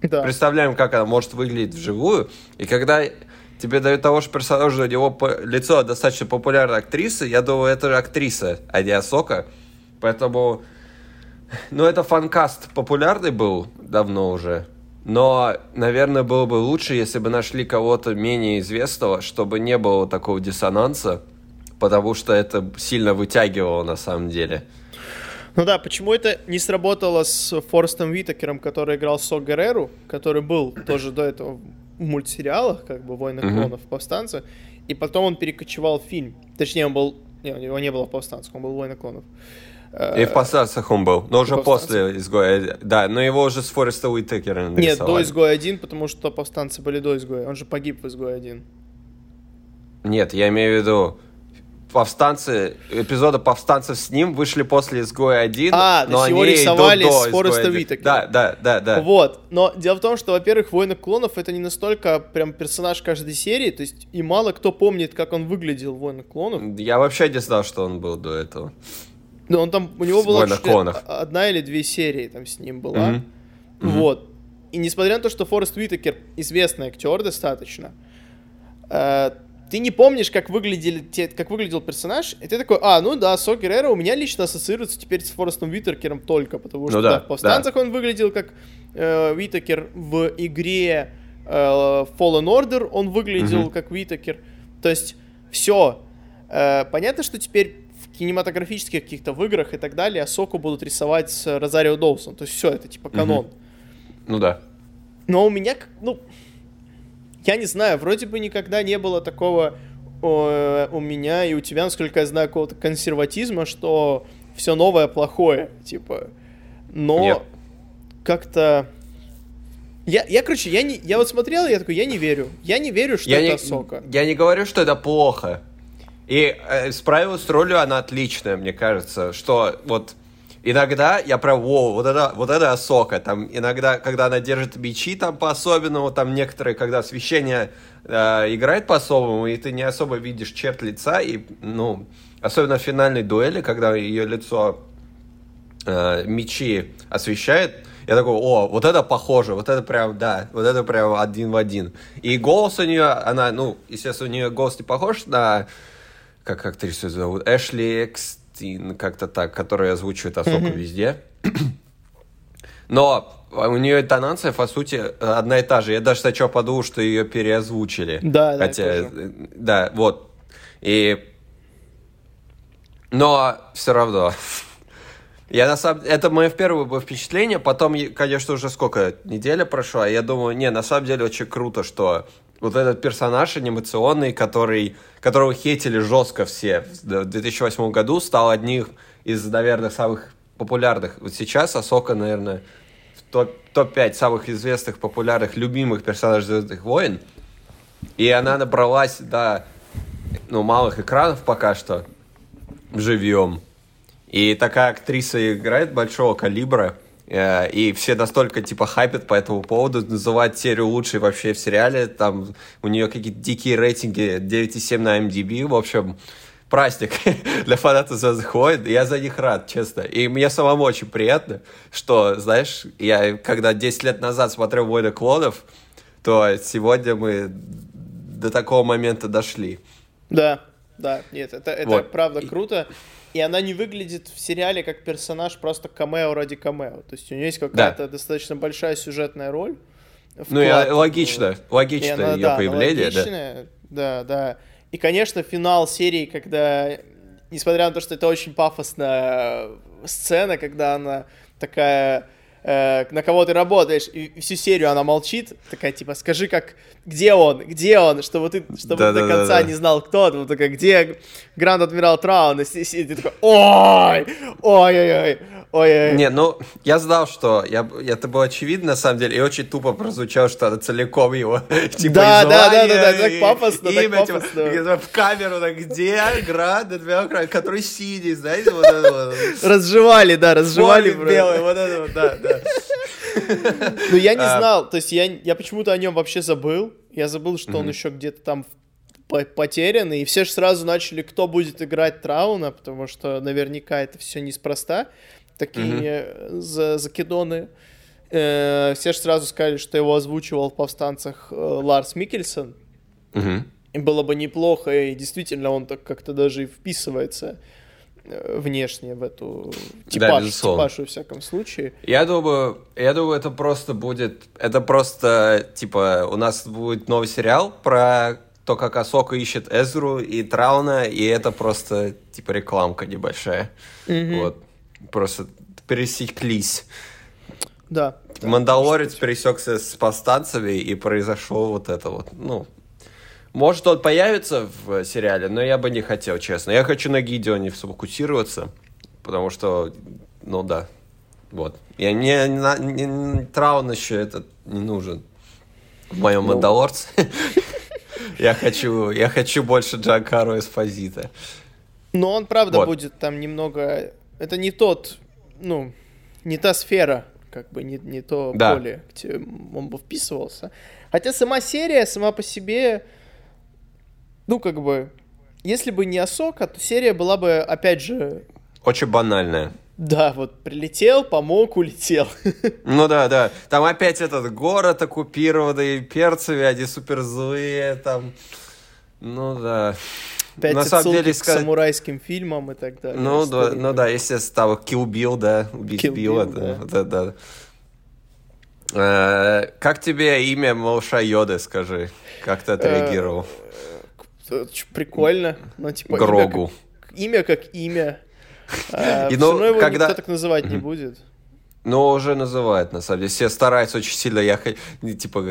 да. представляем, как она может выглядеть вживую. И когда тебе дают того же персонажа, у него лицо достаточно популярной актрисы, я думаю, это же актриса, а не Асока. Поэтому, ну, это фанкаст популярный был давно уже. Но, наверное, было бы лучше, если бы нашли кого-то менее известного, чтобы не было такого диссонанса, потому что это сильно вытягивало на самом деле. Ну да, почему это не сработало с Форстом Витакером, который играл Со Герреру, который был тоже до этого в мультсериалах, как бы «Войны клонов», «Повстанцы», и потом он перекочевал в фильм. Точнее, он был... Не, у него не было «Повстанцев», он был «Войны клонов». И в «Повстанцах» он был, но уже после «Изгоя». Да, но его уже с Фореста Уитекера нарисовали. Нет, до «Изгоя-1», потому что «Повстанцы» были до «Изгоя». Он же погиб в «Изгое-1». Нет, я имею в виду, повстанцы, эпизоды повстанцев с ним вышли после изгоя 1. А, но то есть его рисовали с Фореста Витака. Да, да, да, да. Вот. Но дело в том, что, во-первых, Войны клонов это не настолько прям персонаж каждой серии, то есть и мало кто помнит, как он выглядел в Войнах клонов. Я вообще не знал, что он был до этого. Ну, он там, у него была одна или две серии там с ним была. Mm-hmm. Вот. И несмотря на то, что Форест Уитакер известный актер достаточно, э, ты не помнишь, как, выглядели, те, как выглядел персонаж, и ты такой, а, ну да, Со Геррера у меня лично ассоциируется теперь с Форестом Витеркером только, потому что ну, да, да, в «Повстанцах» да. он выглядел как э, Витакер, в игре э, Fallen Order он выглядел угу. как Витакер. То есть, все. Э, понятно, что теперь в кинематографических каких-то в играх и так далее Асоку будут рисовать с Розарио Доусон. То есть, все, это типа канон. Угу. Ну да. Но у меня, ну, я не знаю, вроде бы никогда не было такого у меня и у тебя, насколько я знаю, какого-то консерватизма, что все новое плохое, типа. Но как-то... Я, я, короче, я, не, я вот смотрел, я такой, я не верю. Я не верю, что я это не, сока. Я не говорю, что это плохо. И э, справилась с ролью она отличная, мне кажется, что вот иногда я прям, воу, вот это, вот это Асока, там иногда, когда она держит мечи там по-особенному, там некоторые, когда освещение э, играет по-особому, и ты не особо видишь черт лица, и, ну, особенно в финальной дуэли, когда ее лицо э, мечи освещает, я такой, о, вот это похоже, вот это прям, да, вот это прям один в один. И голос у нее, она, ну, естественно, у нее голос не похож на, как актрису зовут, Эшли Экс Кристин, как-то так, которая озвучивает Асоку mm-hmm. везде. Но у нее интонация, по сути, одна и та же. Я даже сначала подумал, что ее переозвучили. Да, Хотя, да. Да, вот. И... Но все равно. <laughs> Я на самом это мое первое было впечатление. Потом, конечно, уже сколько неделя прошла. Я думаю, не, на самом деле очень круто, что вот этот персонаж анимационный, который, которого хейтили жестко все в 2008 году, стал одним из, наверное, самых популярных. Вот сейчас Асока, наверное, в топ-5 самых известных, популярных, любимых персонажей Звездных войн. И она набралась до ну, малых экранов пока что живьем. И такая актриса играет большого калибра. Э, и все настолько, типа, хайпят по этому поводу, называют серию лучшей вообще в сериале. Там у нее какие-то дикие рейтинги 9,7 на MDB. В общем, праздник <laughs> для фанатов Звездных войн. Я за них рад, честно. И мне самому очень приятно, что, знаешь, я когда 10 лет назад смотрел «Войны клонов», то сегодня мы до такого момента дошли. Да, да, нет, это, это вот. правда круто и она не выглядит в сериале как персонаж просто камео ради камео. То есть у нее есть какая-то да. достаточно большая сюжетная роль. Ну и логично, логично и она, ее да, появление, да. Да, да. И, конечно, финал серии, когда, несмотря на то, что это очень пафосная сцена, когда она такая э, на кого ты работаешь, и всю серию она молчит, такая типа, скажи, как, где он, где он, чтобы ты, чтобы Да, ты до да, конца да. не знал, кто он, вот такая, где Гранд Адмирал Траун, и си- си- ты такой, ой, ой-ой-ой, ой-ой. Не, ну, я знал, что я, это было очевидно, на самом деле, и очень тупо прозвучало, что она целиком его, <laughs> типа, Да, да, да, да, да, так пафосно, так типа, пафосно. в камеру, так, где Траун, который синий, знаете, вот это вот. Разжевали, да, разжевали. Белый, вот это вот, да, да. <laughs> Ну, я не А. знал, то есть я, я почему-то о нем вообще забыл. Я забыл, что он еще где-то там по- потерян, и все же сразу начали, кто будет играть Трауна, потому что наверняка это все неспроста. Такие э, за- закидоны. Э, все же сразу сказали, что его озвучивал в «Повстанцах» э, Ларс Микельсон. Мгм. И было бы неплохо, и действительно он так как-то даже и вписывается э, внешне в эту типаж, безусловно. типаж во всяком случае. Я думаю, я думаю, это просто будет, это просто, типа, у нас будет новый сериал про то, как Асока ищет Эзру и Трауна, и это просто, типа, рекламка небольшая. Вот. Просто пересеклись. Да. да. Мандалорец пересекся с повстанцами, и произошло вот это вот, ну... Может, он появится в сериале, но я бы не хотел, честно. Я хочу на Гидеоне сфокусироваться, потому что, ну да, вот. Я не, на- не- не- Траун еще этот не нужен в моем Ну. Мандалорце. <laughs> Я хочу, я хочу больше Джанкаро Эспозита. Но он, правда, Вот. будет там немного... Это не тот, ну, не та сфера, как бы, не, не то Да. поле, где он бы вписывался. Хотя сама серия, сама по себе, ну, как бы, если бы не Асока, то серия была бы, опять же, Очень банальная. да, вот, прилетел, помог, улетел. <laughs> Ну да, да. Там опять этот город оккупированный перцами, они супер злые, там. Ну да. Опять На самом деле, к сказать- самурайским фильмам и так далее. Ну да, ну да, естественно, там Kill Bill, да, убить Kill Билла, Bill, да, да, да. Э, Как тебе имя малыша Йоды, скажи? Как ты отреагировал? Ч- Прикольно. Ну, типа, Грогу. Имя как, имя. как имя. <laughs> А, И, всё ну, равно его когда- никто так называть не будет. Ну, уже называют, на самом деле. Все стараются очень сильно. Не, типа,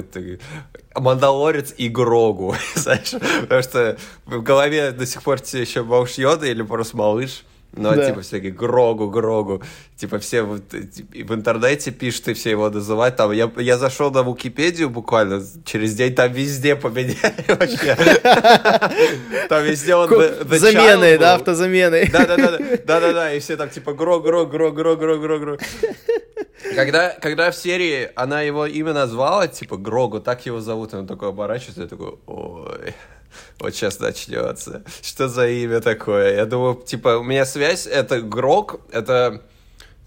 Мандалорец и Грогу, <laughs> знаешь? Потому что в голове до сих пор тебе еще малыш Йода или просто малыш. Но, Да. типа, всякие Грогу, Грогу. Типа, все в, в интернете пишут, и все его называют. Там, я, я зашел на Википедию буквально через день, там везде поменяли <laughs> вообще. Там везде он... child да, был. автозаменой. Да, да, да, да, да, да, и все там типа гро, гро, гро, гро, гро, гро, гро. Когда, когда в серии она его имя назвала, типа Грогу, так его зовут, и он такой оборачивается, и такой, ой, вот сейчас начнется. Что за имя такое? Я думаю, типа, у меня связь, это Грог, это,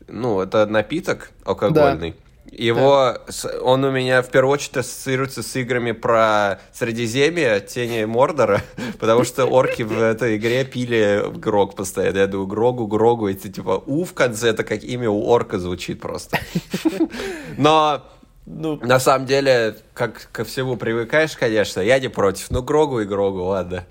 ну, это напиток алкогольный. Его, с- он у меня в первую очередь ассоциируется с играми про Средиземье, Тени Мордора, <laughs> потому что орки в этой игре пили Грог постоянно. Я думаю, Грогу, Грогу, и ты типа У в конце, это как имя у орка звучит просто. <laughs> Но Ну, на самом деле, как ко всему привыкаешь, конечно, я не против. Ну, Грогу и Грогу, ладно.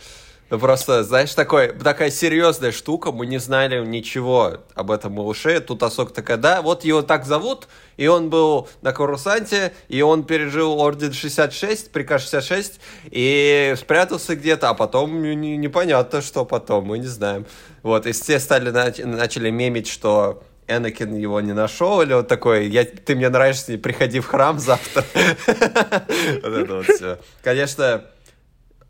Ну, просто, знаешь, такой, такая серьезная штука, мы не знали ничего об этом малыше. Тут Асок такая, да, вот его так зовут, и он был на Корусанте, и он пережил Орден 66, приказ 66, и спрятался где-то, а потом не- непонятно, что потом, мы не знаем. Вот, и все стали, нач- начали мемить, что Энакин его не нашел, или вот такой, я, ты мне нравишься, приходи в храм завтра. <laughs> Вот это вот все. Конечно,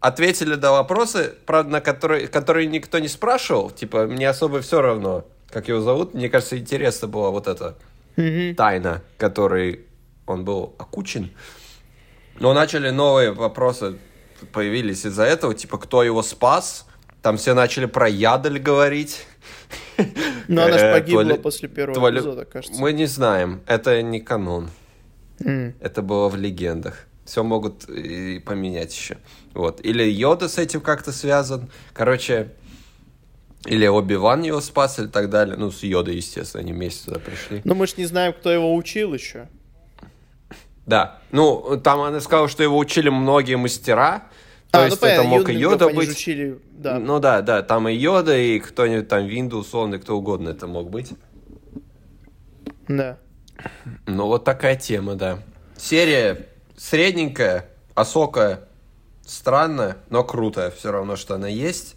ответили на вопросы, правда, на которые, которые никто не спрашивал. Типа, мне особо все равно, как его зовут. Мне кажется, интересно было вот это тайна, которой он был окучен. Но начали новые вопросы, появились из-за этого, типа, кто его спас. Там все начали про Ядель говорить. <laughs> но она же Э, погибла после первого эпизода, кажется. Мы не знаем, это не канон. Это было в легендах. Все могут и поменять еще. Вот. Или Йода с этим как-то связан. Короче, или Оби-Ван его спас, или так далее. Ну, с Йодой, естественно, они вместе туда пришли. Но мы ж не знаем, кто его учил еще. Да. Ну, там она сказала, что его учили многие мастера. То А, есть ну, это понятно, мог и Йода быть. же учили, да. Ну да, да, там и Йода, и кто-нибудь там Винду, условно, кто угодно это мог быть. Да. Ну вот такая тема, да. Серия средненькая, осокая, странная, но крутая. Все равно, что она есть.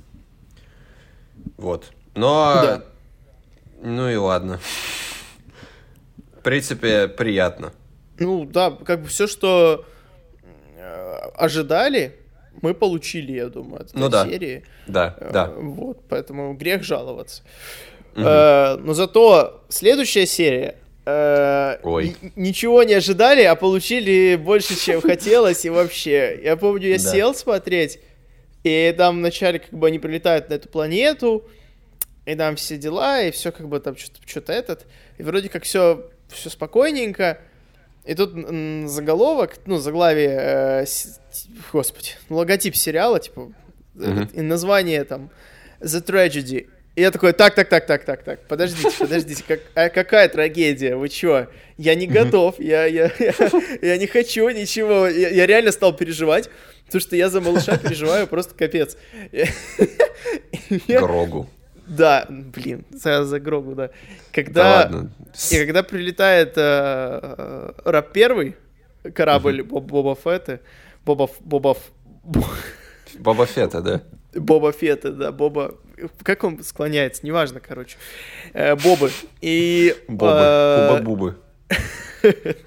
Вот. Но... Да. Ну и ладно. В принципе, приятно. Ну, да, как бы все, что э, ожидали, мы получили, я думаю, от этой Ну да. серии. Да, Э, да. Вот, поэтому грех жаловаться. Э, но зато следующая серия. э, Ой. Ничего не ожидали, а получили больше, чем хотелось. И вообще, я помню, я Да. сел смотреть, и там вначале как бы они прилетают на эту планету, и там все дела, и все как бы там что-то этот. И вроде как все, все спокойненько. И тут заголовок, ну, заглавие, э, господи, логотип сериала, типа, этот, и название там The Tragedy. И я такой, так, так, так, так, так, так, подождите, подождите, как, а какая трагедия, вы чё? Я не готов, я, я, я, я не хочу ничего, я, я реально стал переживать, потому что я за малыша переживаю просто капец. <laughs> Грогу. Да, блин, за, за Грогу, да. Да Когда, ладно. и когда прилетает э, э, Раб Первый, корабль Боб- Боба Фетта, Боба, Боба, Боба Фетта, да. Боба Фетта, да, Боба, как он склоняется, неважно, короче, Э, Бобы. И, Бобы. э, Хуба-бубы. <laughs>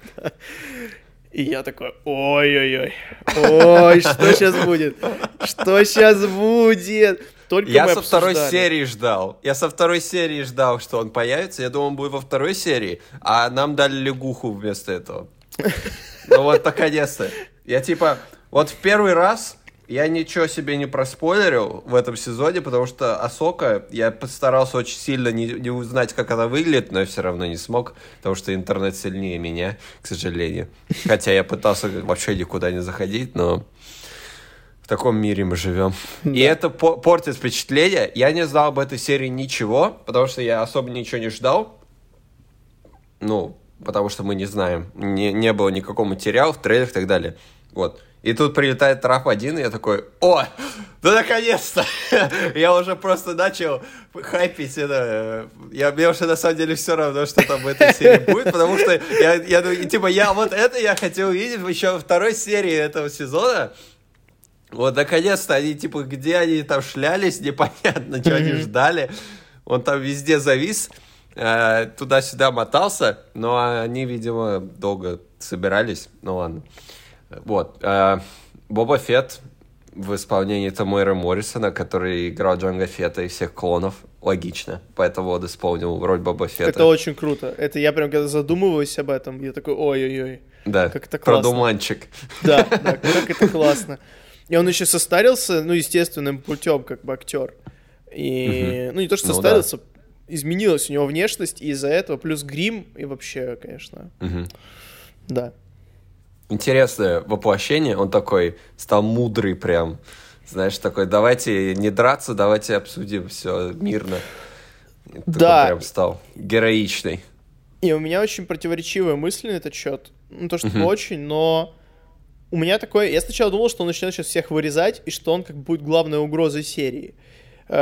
и я такой, ой-ой-ой, ой, что сейчас будет, что сейчас будет. Только Я со второй обсуждали. серии ждал. Я со второй серии ждал, что он появится. Я думал, он будет во второй серии, а нам дали лягуху вместо этого. Ну вот, наконец-то. Я типа, вот в первый раз я ничего себе не проспойлерил в этом сезоне, потому что Асока, я постарался очень сильно не, не узнать, как она выглядит, но я все равно не смог, потому что интернет сильнее меня, к сожалению. Хотя я пытался вообще никуда не заходить, но таком мире мы живем. И это по- портит впечатление. Я не знал об этой серии ничего, потому что я особо ничего не ждал. Ну, потому что мы не знаем. Не, не было никакого материала в трейлерах и так далее. Вот. И тут прилетает трап один, и я такой, о, да наконец-то! <laughs> я уже просто начал хайпить это. Я, мне уже на самом деле все равно, что там в этой серии будет, потому что я, я, думаю, типа, я вот это я хотел увидеть еще во второй серии этого сезона. Вот, наконец-то они, типа, где они там шлялись, непонятно, что они ждали. Он там везде завис, э, туда-сюда мотался, но они, видимо, долго собирались. Ну ладно. Вот. э, Боба Фетт в исполнении Тамуэра Моррисона, который играл Джанга Фетта и всех клонов. Логично. Поэтому он исполнил роль Боба Фетта. Это очень круто. Это я прям когда задумываюсь об этом, я такой, ой-ой-ой. да, как это классно. продуманчик. Да, да, как это классно. И он еще состарился, ну, естественным путем, как бы актер. И, ну, не то, что Ну состарился, изменилась у него внешность, и из-за этого плюс грим, и вообще, конечно, Мгм. да. интересное воплощение. Он такой стал мудрый прям. Знаешь, такой, давайте не драться, давайте обсудим все мирно. Такой Да. прям стал героичный. И у меня очень противоречивые мысли на этот счет. Ну, то, что очень, но у меня такое... Я сначала думал, что он начнет сейчас всех вырезать, и что он как будет главной угрозой серии. Э,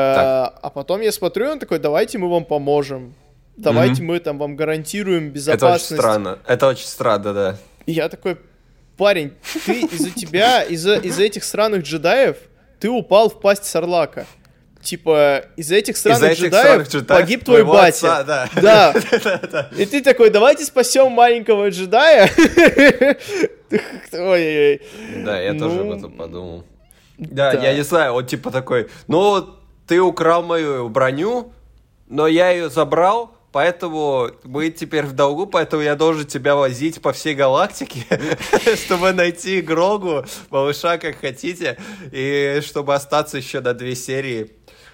А потом я смотрю, он такой, давайте мы вам поможем. Давайте мы там вам гарантируем Это безопасность. очень странно. Это очень странно, да. И я такой, парень, ты из-за тебя, из-за из этих сраных джедаев, ты упал в пасть Сарлака. Типа, из-за этих странных, Из-за этих джедаев, странных джедаев погиб твой батя. отца, да. <laughs> Да. <laughs> И ты такой, давайте спасем маленького джедая. <laughs> Ой-ой-ой. Да, я тоже об Ну, этом подумал. Да, да. я не знаю, он типа такой, ну, ты украл мою броню, но я ее забрал, поэтому мы теперь в долгу, поэтому я должен тебя возить по всей галактике, чтобы найти Грогу, малыша, как хотите, и чтобы остаться еще на две серии,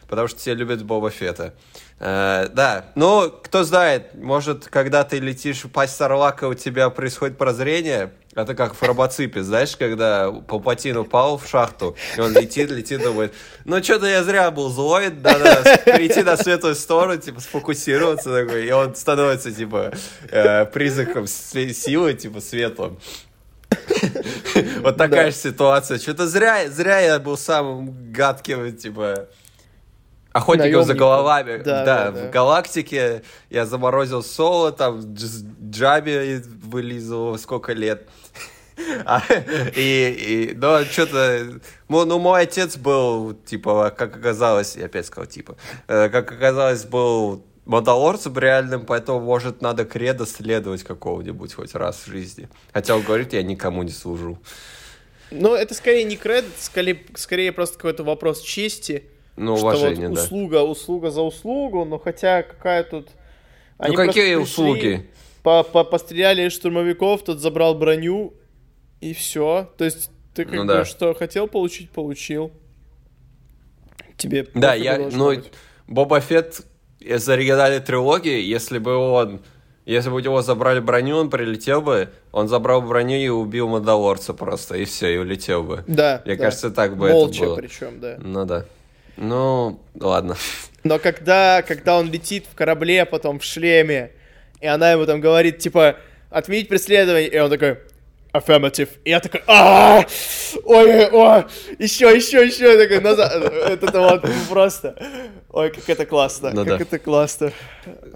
потому что все любят Боба Фетта. Э, да, ну, кто знает, может, когда ты летишь в пасть Сарлака, у тебя происходит прозрение, это как в робоципе, знаешь, когда Палпатин упал в шахту, и он летит, летит, думает, ну, что-то я зря был злой, надо перейти на светлую сторону, типа, сфокусироваться такой, и он становится, типа, э, признаком силы, типа, светлым. Вот такая же ситуация. Что-то зря, зря я был самым гадким, типа, охотником за Наемником. головами. Да, Да, да, да. в галактике я заморозил соло, там дж- Джаби вылизывал сколько лет. <laughs> А, и, и, но что-то, ну, мой отец был, типа, как оказалось, я опять сказал, типа, э, как оказалось, был мандалорцем реальным, поэтому, может, надо кредо следовать какого-нибудь хоть раз в жизни. Хотя он говорит, я никому не служу. Ну, это скорее не кредит, скорее, скорее просто какой-то вопрос чести. Ну, что уважение, вот да. услуга, услуга за услугу, но хотя какая тут... Ну, Они просто какие услуги? По -по Постреляли из штурмовиков, тот забрал броню, и все. То есть ты как Ну бы да. что хотел получить, получил. Тебе Да, я, ну, быть. Боба Фетт из оригинальной трилогии, если бы он, если бы у него забрали броню, он прилетел бы, он забрал броню и убил Мандалорца просто, и все, и улетел бы. Да, Мне да. кажется, так бы Молча это было. причем, да. Ну да. Ну, ладно. Но когда, когда он летит в корабле, а потом в шлеме, и она ему там говорит, типа, отменить преследование, и он такой, affirmative. И я такой, а ой, ой, еще, еще, еще, я такой, назад. Это вот просто, ой, как это классно, Ну как да. это классно.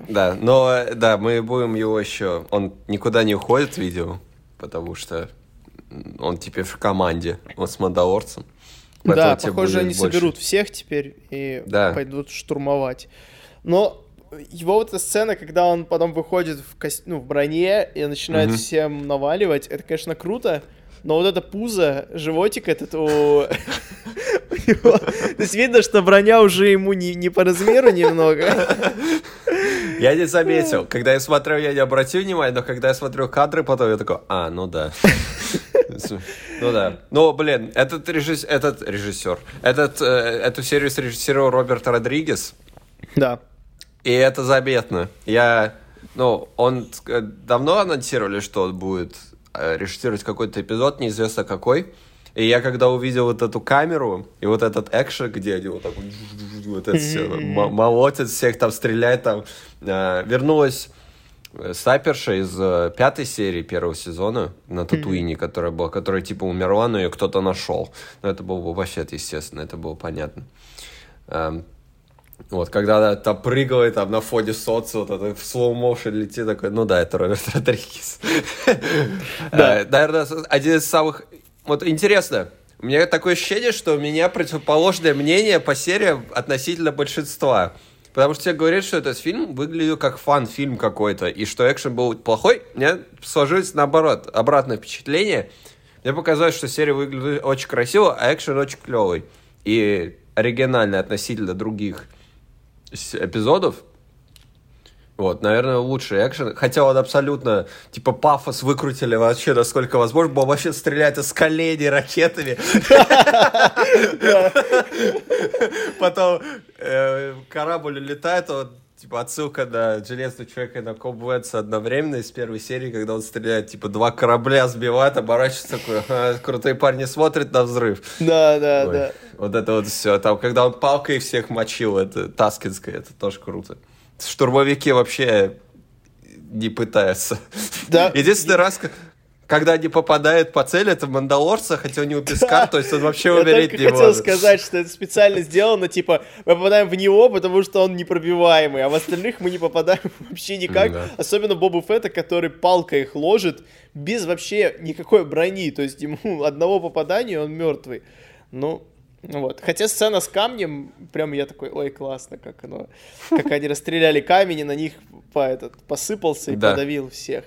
Да, но, да, мы будем его еще... Он никуда не уходит, видео, потому что он теперь в команде, он с Мандалорцем. Да, похоже, они больше. соберут всех теперь и Да. пойдут штурмовать. Но его вот эта сцена, когда он потом выходит в, кос- ну, в броне и начинает Мгм. всем наваливать, это, конечно, круто. Но вот это пузо, животик этот у... <laughs> То есть видно, что броня уже ему не, не по размеру немного. <laughs> Я не заметил. Когда я смотрел, я не обратил внимания, но когда я смотрел кадры, потом я такой, а, ну да. <laughs> Ну да. Ну, блин, этот режиссер, этот режиссер, этот, э, эту серию срежиссировал Роберт Родригес, Да. и это заметно. Я, ну, он э, давно анонсировали, что он будет э, режиссировать какой-то эпизод, неизвестно какой. И я когда увидел вот эту камеру и вот этот экшен, где они вот так вот, это все <laughs> молотят всех, там стреляют, там э, вернулась э, снайперша из э, пятой серии первого сезона на Татуине, которая была, которая типа умерла, но ее кто-то нашел. Но это было вообще, естественно, это было понятно. Эм, вот, когда она там прыгала там на фоне солнца, вот это в slow motion летит, такой, ну да, это Роберт Родригес. Э, Наверное, один из самых... Вот интересно, у меня такое ощущение, что у меня противоположное мнение по сериям относительно большинства. Потому что все говорят, что этот фильм выглядел как фан-фильм какой-то, и что экшен был плохой. У меня сложилось наоборот, обратное впечатление. Мне показалось, что серия выглядит очень красиво, а экшен очень клевый. И оригинальный относительно других эпизодов. Вот, наверное, лучший экшен. Хотя он абсолютно, типа, пафос выкрутили вообще, насколько возможно. Боба вообще стреляет из коленей ракетами. Потом э, корабль улетает, он, типа, отсылка на Железного человека и на Кобуэнса одновременно из первой серии, когда он стреляет, типа, два корабля сбивает, оборачивается такой, «Ага, крутые парни смотрят на взрыв. Да, да, Ой, да. Вот это вот все. Там, когда он палкой всех мочил, это Таскинское, это тоже круто. Штурмовики вообще не пытаются. Да. Единственный раз, когда они попадают по цели, это Мандалорца, хотя у него пескар, то есть он вообще Я умереть не хотел может. сказать, что это специально сделано, типа, мы попадаем в него, потому что он непробиваемый, а в остальных мы не попадаем <laughs> вообще никак. Да. Особенно Бобу Фетта, который палкой их ложит без вообще никакой брони. То есть ему <laughs> одного попадания, он мертвый. Ну вот. Хотя сцена с камнем, прям я такой, ой, классно, как оно, как они расстреляли камень, и на них по этот, посыпался и Да. подавил всех.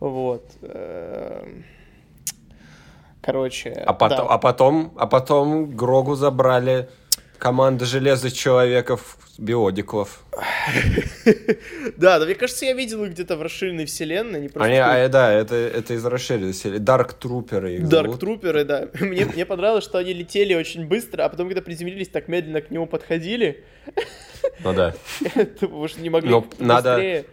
Вот. Эм. Короче, А потом, да. а потом, а потом Грогу забрали команда Железных Человеков, Биодиклов. <laughs> Да, да, мне кажется, я видел их где-то в расширенной вселенной. Они просто Они, а, да, это, это из расширенной серии. Дарк Труперы их Дарк. Труперы, да. <laughs> Мне, мне понравилось, что они летели очень быстро, а потом, когда приземлились, так медленно к нему подходили. Ну да. <laughs> Потому что не могли надо- быстрее.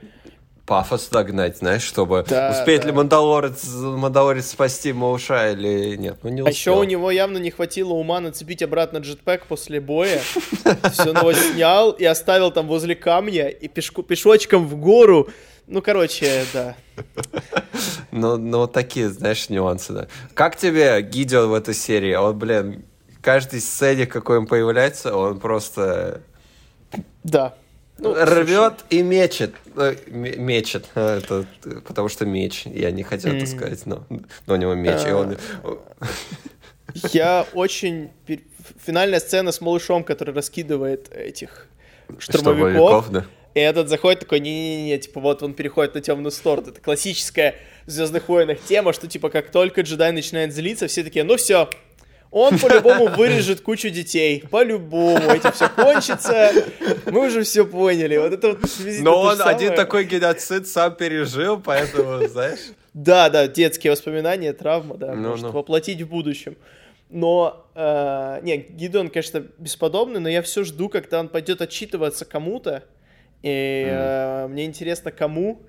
Пафос догнать, знаешь, чтобы Да, успеет да. ли Мандалорец, Мандалорец спасти Малыша или нет. Ну, не А еще успел. у него явно не хватило ума нацепить обратно джетпэк после боя. Все его снял и оставил там возле камня и пешочком в гору. Ну, короче, да. Ну, ну, вот такие, знаешь, нюансы, да. Как тебе Гидеон в этой серии? Вот, блин, каждой сцене, какой он появляется, он просто Да. Ну, рвет и мечет. Э, Мечет. Э, Это потому что меч. Я не хотел это сказать, но, но у него меч. И он... Я очень... Финальная сцена с малышом, который раскидывает этих штурмовиков. Штурмовиков, да. И этот заходит такой, не-не-не, типа вот он переходит на темную сторону. Это классическая в Звездных войнах тема, что типа как только джедай начинает злиться, все такие, ну все, он по-любому вырежет кучу детей. По-любому. Этим все кончится. Мы уже все поняли. Вот это вот Но он же один самое. такой геноцид сам пережил, поэтому, знаешь... Да, да, детские воспоминания, травма, да, Ну, может ну. воплотить в будущем. Но, э, не, Гидеон, конечно, бесподобный, но я все жду, когда он пойдет отчитываться кому-то. И э, мне интересно, кому.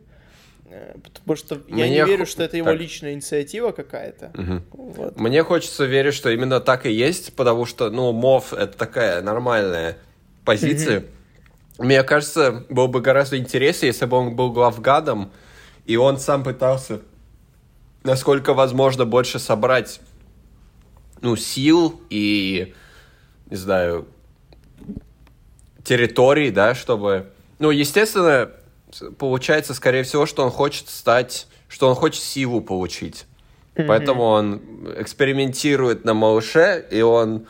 Э, Потому что я Мне не верю, что это его так. личная инициатива какая-то. Вот. Мне хочется верить, что именно так и есть, потому что, ну, МОВ — это такая нормальная позиция. Мне кажется, было бы гораздо интереснее, если бы он был главгадом, и он сам пытался, насколько возможно, больше собрать, ну, сил и, не знаю, территорий, да, чтобы... Ну, естественно, получается, скорее всего, что он хочет стать... Что он хочет силу получить. Поэтому он экспериментирует на малыше, и он,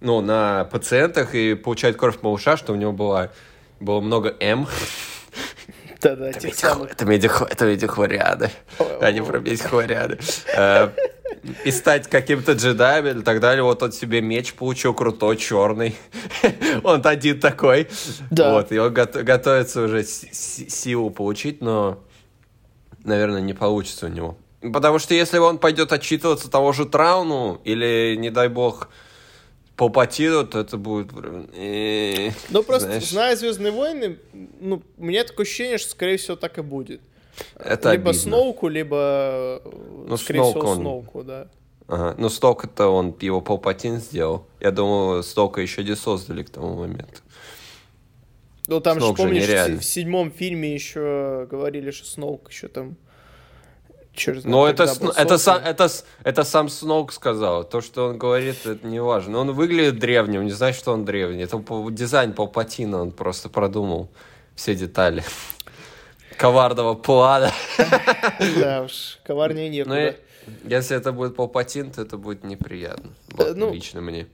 ну, на пациентах, и получает кровь малыша, что у него было, было много М. <laughs> <laughs> Да-да, тех самых. это, медихо- это медихлориады, а не про медихлориады. Э, И стать каким-то джедаем и так далее. Вот он себе меч получил крутой, черный. <laughs> Он один такой. Да. Вот, и он гот- готовится уже силу получить, но, наверное, не получится у него. Потому что если он пойдет отчитываться того же Трауну, или, не дай бог, Палпатину, то это будет... Ну, просто, знаешь, зная Звездные войны, ну, у меня такое ощущение, что, скорее всего, так и будет. это либо обидно. Сноуку, либо, Ну, скорее Сноук всего, он- Сноуку, да. Ага. Ну, столько-то он его Палпатин сделал. Я думаю, столько еще не создали к тому моменту. Ну, там же, Сноук же помнишь, в, нереально. в седьмом фильме еще говорили, что Сноук еще там... Черт знает, Но это, был это, сам, это, с- это сам Сноук сказал. То, что он говорит, это не важно. Он выглядит древним, не значит, что он древний. Это по- дизайн Палпатина, он просто продумал все детали. <laughs> Коварного плана. <laughs> Да уж, коварнее Ну, некуда. и если это будет Палпатин, то это будет неприятно. Э, Вот, ну, лично мне.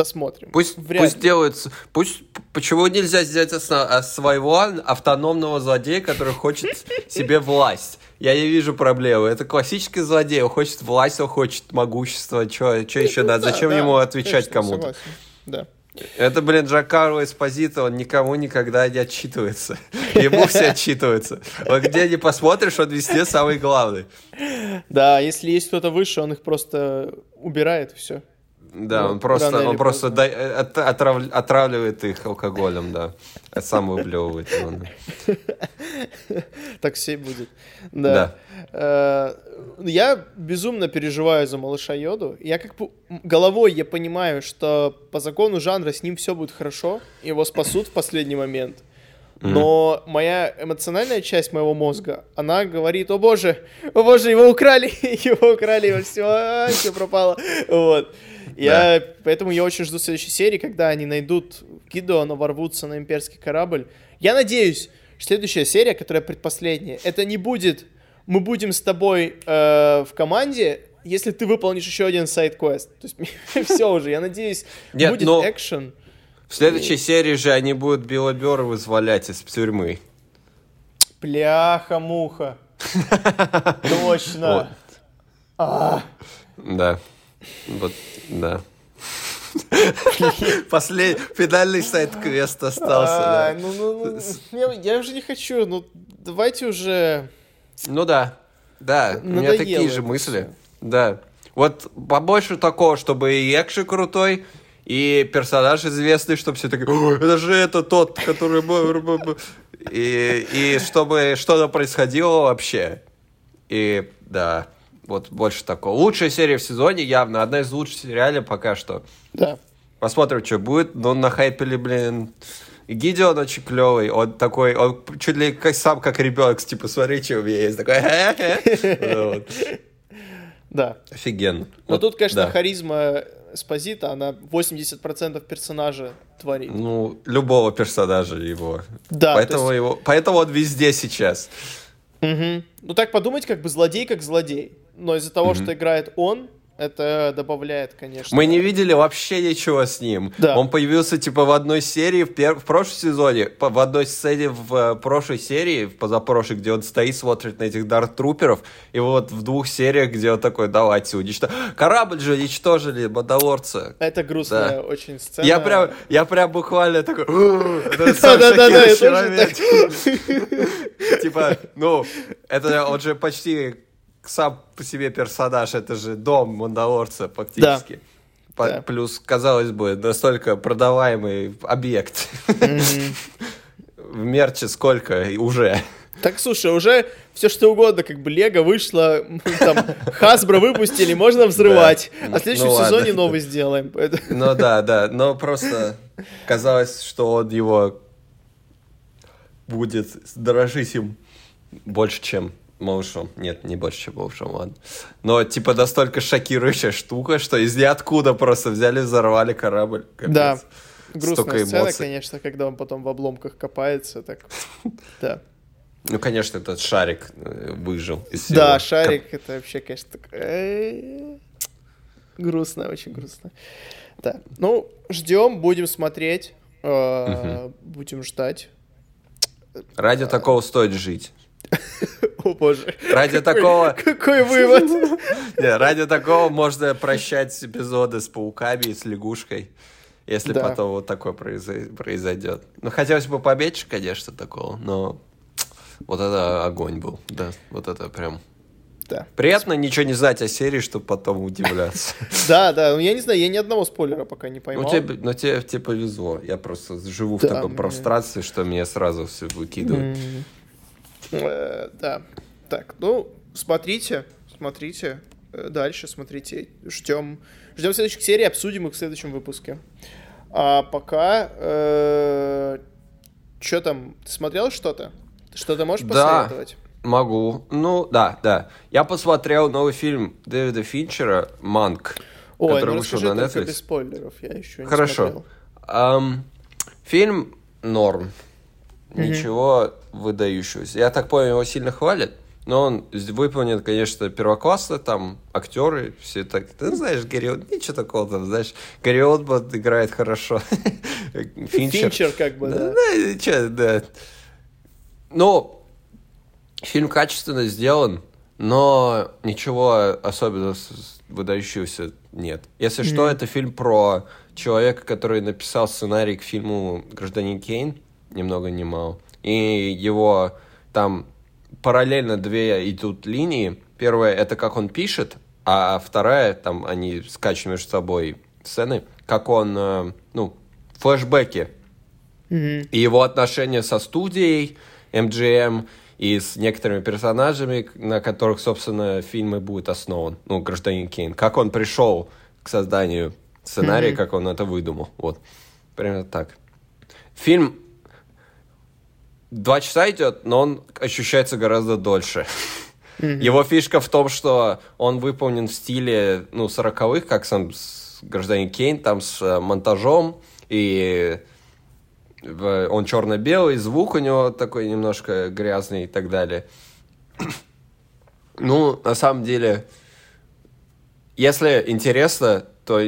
Посмотрим. Пусть, Вряд пусть ли. делают... Пусть... Почему нельзя сделать осно- а, своего автономного злодея, который хочет <laughs> себе власть? Я не вижу проблемы. Это классический злодей. Он хочет власть, он хочет могущество. Что еще надо? Да, Зачем да, ему отвечать кому-то? Да. Это, блин, Джакаро Эспозито, он никому никогда не отчитывается. <laughs> Ему все отчитываются. Вот где не посмотришь, он везде самый главный. Да, если есть кто-то выше, он их просто убирает, все. Да, Ну, он просто, он просто дай- э, от- отрав- отравливает их алкоголем, да. Сам да. Так все будет. Да. Э, Я безумно переживаю за малыша Йоду. Я как бы головой я понимаю, что по закону жанра с ним все будет хорошо, его спасут в последний момент. Но моя эмоциональная часть моего мозга, она говорит, о боже, о боже, его украли, <laughs> его украли, все, все пропало. Вот. Я, поэтому я очень жду следующей серии, когда они найдут Гидеона, ворвутся на имперский корабль. Я надеюсь, что следующая серия, которая предпоследняя, это не будет мы будем с тобой э, в команде, если ты выполнишь еще один сайт-квест. То есть <laughs> все уже, я надеюсь, Нет, будет но- экшен. В следующей серии же они будут Белобера вызволять из тюрьмы. Бляха-муха. <laughs> Точно. А, Да. Вот, да. <laughs> Последний, финальный сайт-квест остался, ай, да. ну, ну, ну, я, уже не хочу, ну давайте уже... Ну да, да, у меня такие же мысли. Да. Вот побольше такого, чтобы и экшен крутой, и персонаж известный, чтобы все такие, «О, это же это тот, который... б- б- б». И, и чтобы что-то происходило вообще. И да, вот больше такого. Лучшая серия в сезоне явно, одна из лучших сериалов пока что. Да. Посмотрим, что будет. Но на хайпели, блин, Гидеон очень клевый, он такой, он чуть ли как, сам как ребенок, типа, смотри, что у меня есть, такой. Да. Офигенно. Но тут, конечно, харизма Спозита, она 80% персонажа творит. Ну, любого персонажа его. Да, поэтому, то есть- его, поэтому он везде сейчас. Мгм. Ну так подумать, как бы злодей как злодей. Но из-за того, что играет он, это добавляет, конечно. Мы не видели вообще ничего с ним. Да. Он появился типа в одной серии в, пер- в прошлом сезоне, в одной сцене в э, прошлой серии, в позапрошлой, где он стоит, смотрит на этих дарт-труперов, и вот в двух сериях, где он такой, давайте уничтожим. Корабль же уничтожили, мандалорца. Это грустная Да. очень сцена. Я прям, я прям буквально такой... Да-да-да. Типа, ну, это он же почти сам по себе персонаж, это же дом Мандалорца фактически. По- Да. Плюс, казалось бы, настолько продаваемый объект. <laughs> В мерче сколько уже. Так, слушай, уже все что угодно, как бы Лего вышло, <laughs> там, Хасбро выпустили, можно взрывать. Да. А в следующем Ну ладно. сезоне новый сделаем. Поэтому- <laughs> Ну да, да, но просто казалось, что он его будет дорожить им больше, чем малышом. Нет, не больше, чем малышом, ладно. Но типа настолько шокирующая штука, что из ниоткуда просто взяли, взорвали корабль. Капец. Да. Грустная Столько сцена, эмоций. конечно, когда он потом в обломках копается. Так. <laughs> Да. Ну, конечно, этот шарик э, выжил из всего. Да, шарик, это вообще, конечно, так... э, грустно, очень грустно. Да, ну, ждем, будем смотреть, э, будем ждать. Ради такого стоит жить. <laughs> О боже. Ради Какой- такого... Какой вывод? <laughs> Не, ради такого можно прощать эпизоды с пауками и с лягушкой, если Да. потом вот такое произой- произойдет. Ну, хотелось бы поменьше, конечно, такого, но вот это огонь был, да, вот это прям... Да. Приятно ничего не знать о серии, чтобы потом удивляться. <laughs> Да, да, ну я не знаю, я ни одного спойлера пока не Ну, поймал. тебе, ну, тебе, тебе повезло. Я просто живу в мне- пространстве, что меня сразу все выкидывает. Э, Да. Так, ну, смотрите, смотрите. э, Дальше смотрите. Ждем. Ждем следующих серий, обсудим их в следующем выпуске. А пока... Что там? Ты смотрел что-то? Что-то можешь Да. посоветовать? Могу. Ну, да, да. Я посмотрел новый фильм Дэвида Финчера «Манк», Ой, который ну вышел на Netflix. без спойлеров, я еще не Хорошо. смотрел. Ам, фильм норм. Ничего выдающегося. Я так понял, его сильно хвалят. Но он выполнен, конечно, первоклассно, там актеры, все так, ты знаешь, Гарри Олдман, ничего такого там, знаешь, Гарри Олдман играет хорошо, <laughs> Финчер. Финчер как бы, да. Да, чё, да. Ну, фильм качественно сделан, но ничего особенно выдающегося нет. Если что, это фильм про человека, который написал сценарий к фильму «Гражданин Кейн», ни много ни мало. И его там параллельно две идут линии. Первая — это как он пишет, а вторая, там они скачут между собой сцены, как он, э, ну, флешбеки Мгм. и его отношения со студией MGM и с некоторыми персонажами, на которых, собственно, фильм и будет основан. Ну, «Гражданин Кейн». Как он пришел к созданию сценария, как он это выдумал. Вот. Примерно так. Фильм два часа идет, но он ощущается гораздо дольше. Его фишка в том, что он выполнен в стиле, ну, сороковых, как сам гражданин Кейн, там с э, монтажом, и он черно-белый, звук у него такой немножко грязный и так далее. Ну, на самом деле, если интересно, то,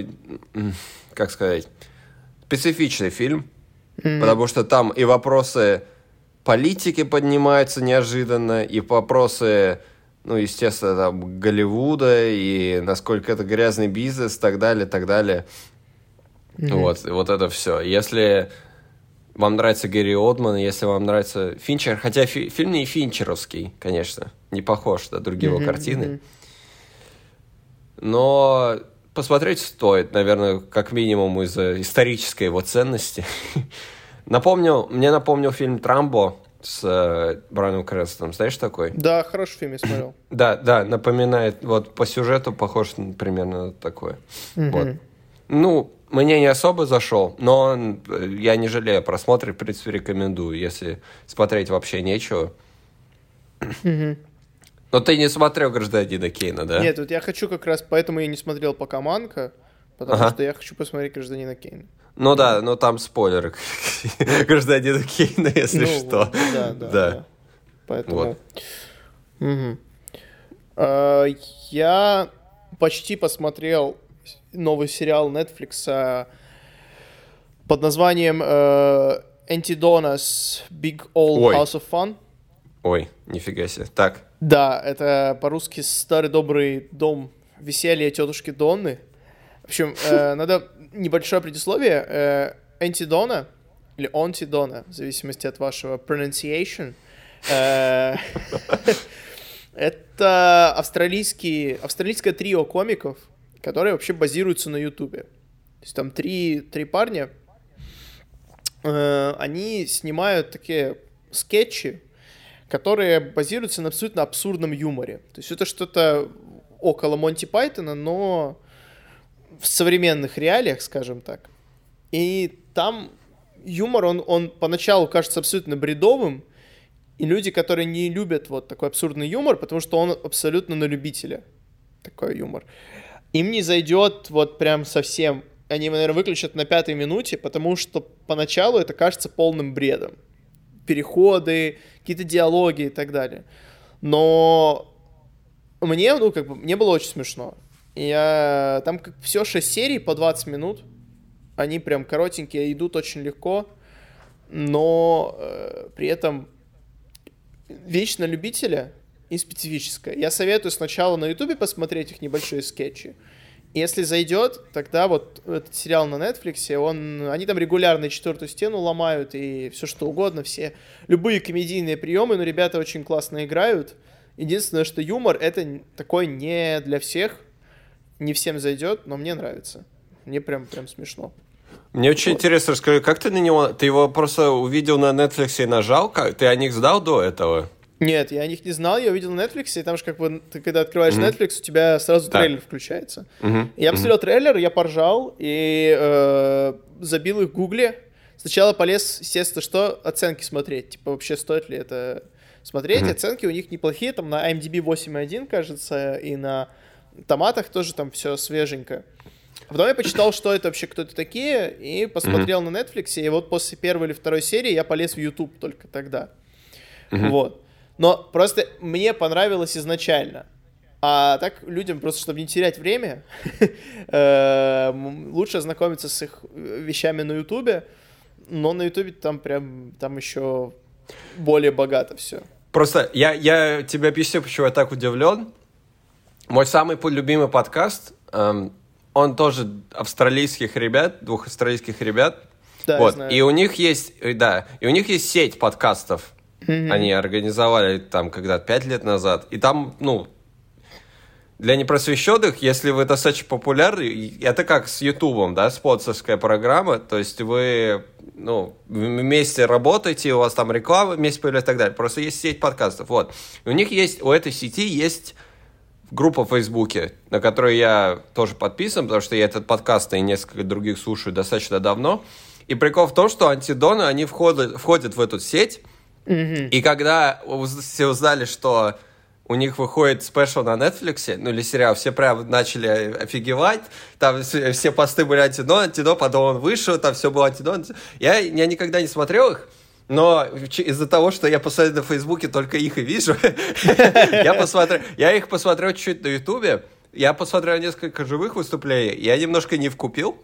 как сказать, специфичный фильм, потому что там и вопросы политики поднимаются неожиданно, и вопросы, ну, естественно, там, Голливуда, и насколько это грязный бизнес, и так далее, так далее. Вот, и вот это все. Если вам нравится Гэри Олдман, если вам нравится Финчер, хотя фи- фильм не финчеровский, конечно, не похож на другие его Мгм, картины, мгм. но посмотреть стоит, наверное, как минимум из-за исторической его ценности. <laughs> Напомнил, мне напомнил фильм «Трамбо» с э, Брайаном Крэстоном. Знаешь такой? Да, хороший фильм я смотрел. Да, да, напоминает, вот по сюжету похож примерно на такое. Вот. Ну, мне не особо зашел, но он, э, я не жалею о просмотре, в принципе, рекомендую, если смотреть вообще нечего. Но ты не смотрел «Гражданина Кейна», да? Нет, вот я хочу как раз, поэтому я не смотрел пока Манка, потому Ага. что я хочу посмотреть «Гражданина Кейна». Ну да, но там спойлеры <laughs> «Гражданина Кейна», если Ну, что. Да, да. Поэтому... А, Я почти посмотрел новый сериал Netflix а, под названием э, Antidona's Big Old. House of Fun. Ой, нифига себе. Так, Да, это по-русски старый добрый дом веселья тетушки Донны. В общем, э, надо небольшое предисловие. Э, Антидона, или Онтидона, в зависимости от вашего pronunciation, э, <laughs> это австралийские, австралийское трио комиков, которые вообще базируются на Ютубе. То есть там три, три парня, э, они снимают такие скетчи, которые базируются на абсолютно абсурдном юморе. То есть это что-то около Монти Пайтона, но в современных реалиях, скажем так. И там юмор, он, он поначалу кажется абсолютно бредовым, и люди, которые не любят вот такой абсурдный юмор, потому что он абсолютно на любителя, такой юмор, им не зайдет вот прям совсем. Они, наверное, выключат на пятой минуте, потому что поначалу это кажется полным бредом. Переходы, какие-то диалоги и так далее. Но мне, ну, как бы, мне было очень смешно. Я... Там как все 6 серий по 20 минут. Они прям коротенькие, идут очень легко. Но э, при этом вещь на любителя и специфическая. Я советую сначала на Ютубе посмотреть их небольшие скетчи. Если зайдет, тогда вот этот сериал на Netflix, он, они там регулярно четвертую стену ломают и все что угодно, все любые комедийные приемы, но ребята очень классно играют. Единственное, что юмор это такой не для всех, не всем зайдет, но мне нравится. Мне прям прям смешно. Мне очень интересно, расскажи, как ты на него... Ты его просто увидел на Netflix и нажал? Как? Ты о них знал до этого? Нет, я о них не знал, я увидел на Netflix, и там же как бы ты когда открываешь Netflix, у тебя сразу Так. трейлер включается. Мгм. Я посмотрел трейлер, я поржал и э, забил их в гугле. Сначала полез, естественно, что оценки смотреть. Типа, вообще стоит ли это смотреть. Оценки у них неплохие, там на IMDb 8.1, кажется, и на томатах тоже там все свеженько. А потом я почитал, что это вообще кто-то такие, и посмотрел на Netflix, и вот после первой или второй серии я полез в YouTube только тогда. Вот. Но просто мне понравилось изначально. А так людям просто, чтобы не терять время, <laughs> э, лучше ознакомиться с их вещами на Ютубе. Но на Ютубе там прям, там еще более богато все. Просто я, я тебе объясню, почему я так удивлен. Мой самый любимый подкаст, эм, он тоже австралийских ребят, двух австралийских ребят. Да, вот. И у них есть, э, да, и у них есть сеть подкастов. Они организовали там когда-то пять лет назад. И там, ну, для непросвещенных, если вы достаточно популярны, это как с Ютубом, да, спонсорская программа, то есть вы, ну, вместе работаете, у вас там реклама вместе появляется и так далее. Просто есть сеть подкастов, вот. И у них есть, у этой сети есть группа в Фейсбуке, на которую я тоже подписан, потому что я этот подкаст и несколько других слушаю достаточно давно. И прикол в том, что антидоны, они входят, входят в эту сеть, и когда все узнали, что у них выходит спешл на Netflix, ну или сериал, все прям начали офигевать, там все, все посты были антидон, антидон, потом он вышел, там все было антидон. Я, я никогда не смотрел их, но из-за того, что я постоянно на Фейсбуке только их и вижу, <laughs> я посмотрел, я их посмотрел чуть-чуть на Ютубе, я посмотрел несколько живых выступлений, я немножко не вкупил,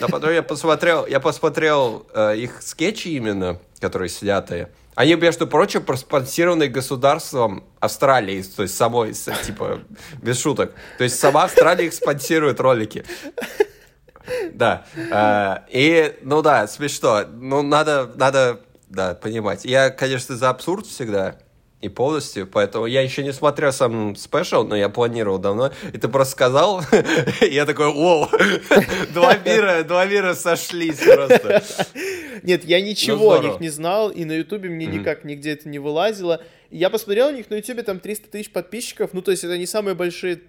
но потом я посмотрел, я посмотрел э, их скетчи именно, которые снятые. Они, между прочим, проспонсированы государством Австралии, то есть самой, типа, без шуток. То есть сама Австралия их спонсирует ролики. Да. Э, И, ну да, смешно. Ну, надо, надо, да, понимать. Я, конечно, за абсурд всегда. И полностью, поэтому я еще не смотрел сам спешл, но я планировал давно. И ты просто сказал, <laughs> я такой, вау, <laughs> два мира, два мира сошлись просто. Нет, я ничего о них не знал, и на Ютубе мне никак нигде это не вылазило. Я посмотрел, у них на Ютубе там 300 тысяч подписчиков, ну то есть это не самые большие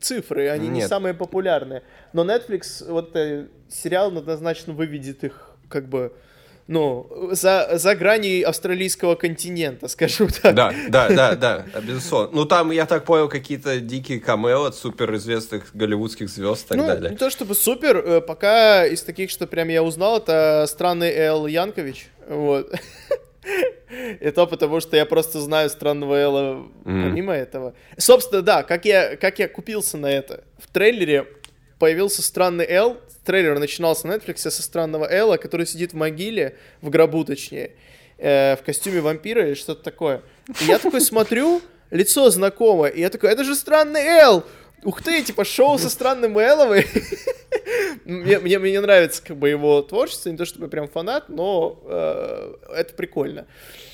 цифры, они не самые популярные. Но Netflix, вот э, сериал однозначно выведет их, как бы, ну, за, за грани австралийского континента, <laughs> скажем так. Да, да, да, да, безусловно. Ну, там, я так понял, какие-то дикие камео от суперизвестных голливудских звезд и так ну, далее. не то чтобы супер, э, пока из таких, что прям я узнал, это странный Эл Янкович, вот. <laughs> И то потому, что я просто знаю странного Элла помимо этого. Собственно, да, как я, как я купился на это. В трейлере появился странный Эл. Трейлер начинался на Netflix со странного Элла, который сидит в могиле, в гробу точнее, э, в костюме вампира или что-то такое. И я такой смотрю, лицо знакомое, и я такой, это же странный Эл! Ух ты, типа шоу со странным Эллом. и мне, мне, мне нравится как бы его творчество, не то чтобы я прям фанат, но э, это прикольно.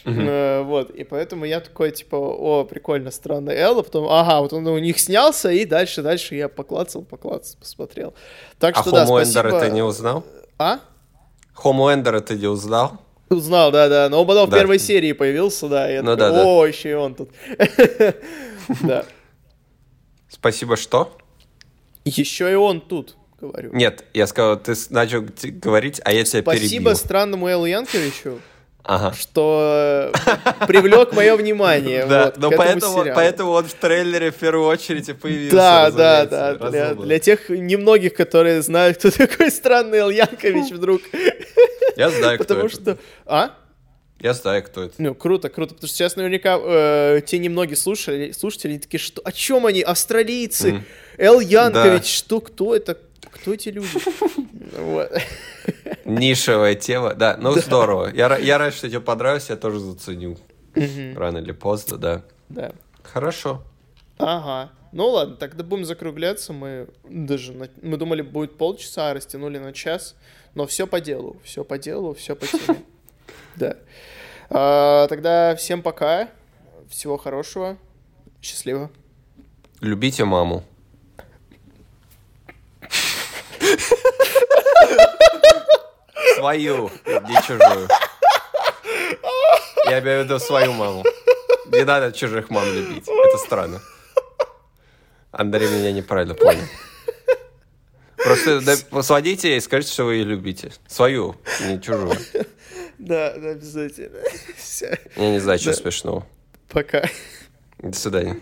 Э, вот, и поэтому я такой, типа, о, прикольно, странный Эл, а потом, ага, вот он у них снялся, и дальше, дальше я поклацал, поклацал, посмотрел. Так А что, да, спасибо. ты не узнал? А? Хомуэндера ты не узнал? Узнал, да, да. Но он потом Да. в первой серии появился, да. И я Ну такой, да, да. о, еще и он тут. <laughs> Да. Спасибо, что? Еще и он тут, говорю. Нет, я сказал, ты начал говорить, а я тебя Спасибо перебил. странному Эллу Янковичу, Ага. что э, привлек мое внимание. Да, вот, но поэтому, сериалу. поэтому он в трейлере в первую очередь и появился. Да, да, да. Для, для тех немногих, которые знают, кто <laughs> такой странный Эл Янкович <laughs> вдруг. Я знаю, кто Потому что... А? Я знаю, кто это. Ну, круто, круто, потому что сейчас наверняка э, те немногие слушатели, слушатели они такие, что, о чем они, австралийцы, Эл Янкович, Да. что, кто это, кто эти люди? <laughs> Нишевая тема. Да, ну здорово. Я, ра- я рад, что тебе понравилось, я тоже заценил. Рано или поздно, да. Да. Хорошо. Ага. Ну ладно, тогда будем закругляться. Мы даже на- мы думали, будет полчаса, а растянули на час. Но все по делу, все по делу, все по теме. <laughs> Да. А, Тогда всем пока. Всего хорошего. Счастливо. Любите маму. Свою, не чужую. Я имею в виду свою маму. Не надо чужих мам любить. Это странно. Андрей меня неправильно понял. Просто да, ей и скажите, что вы ее любите. Свою, не чужую. Да, обязательно. <laughs> Все. Я не знаю, что да. смешного. Пока. До свидания.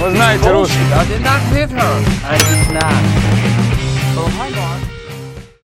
Вы знаете русский, да? Oh my god.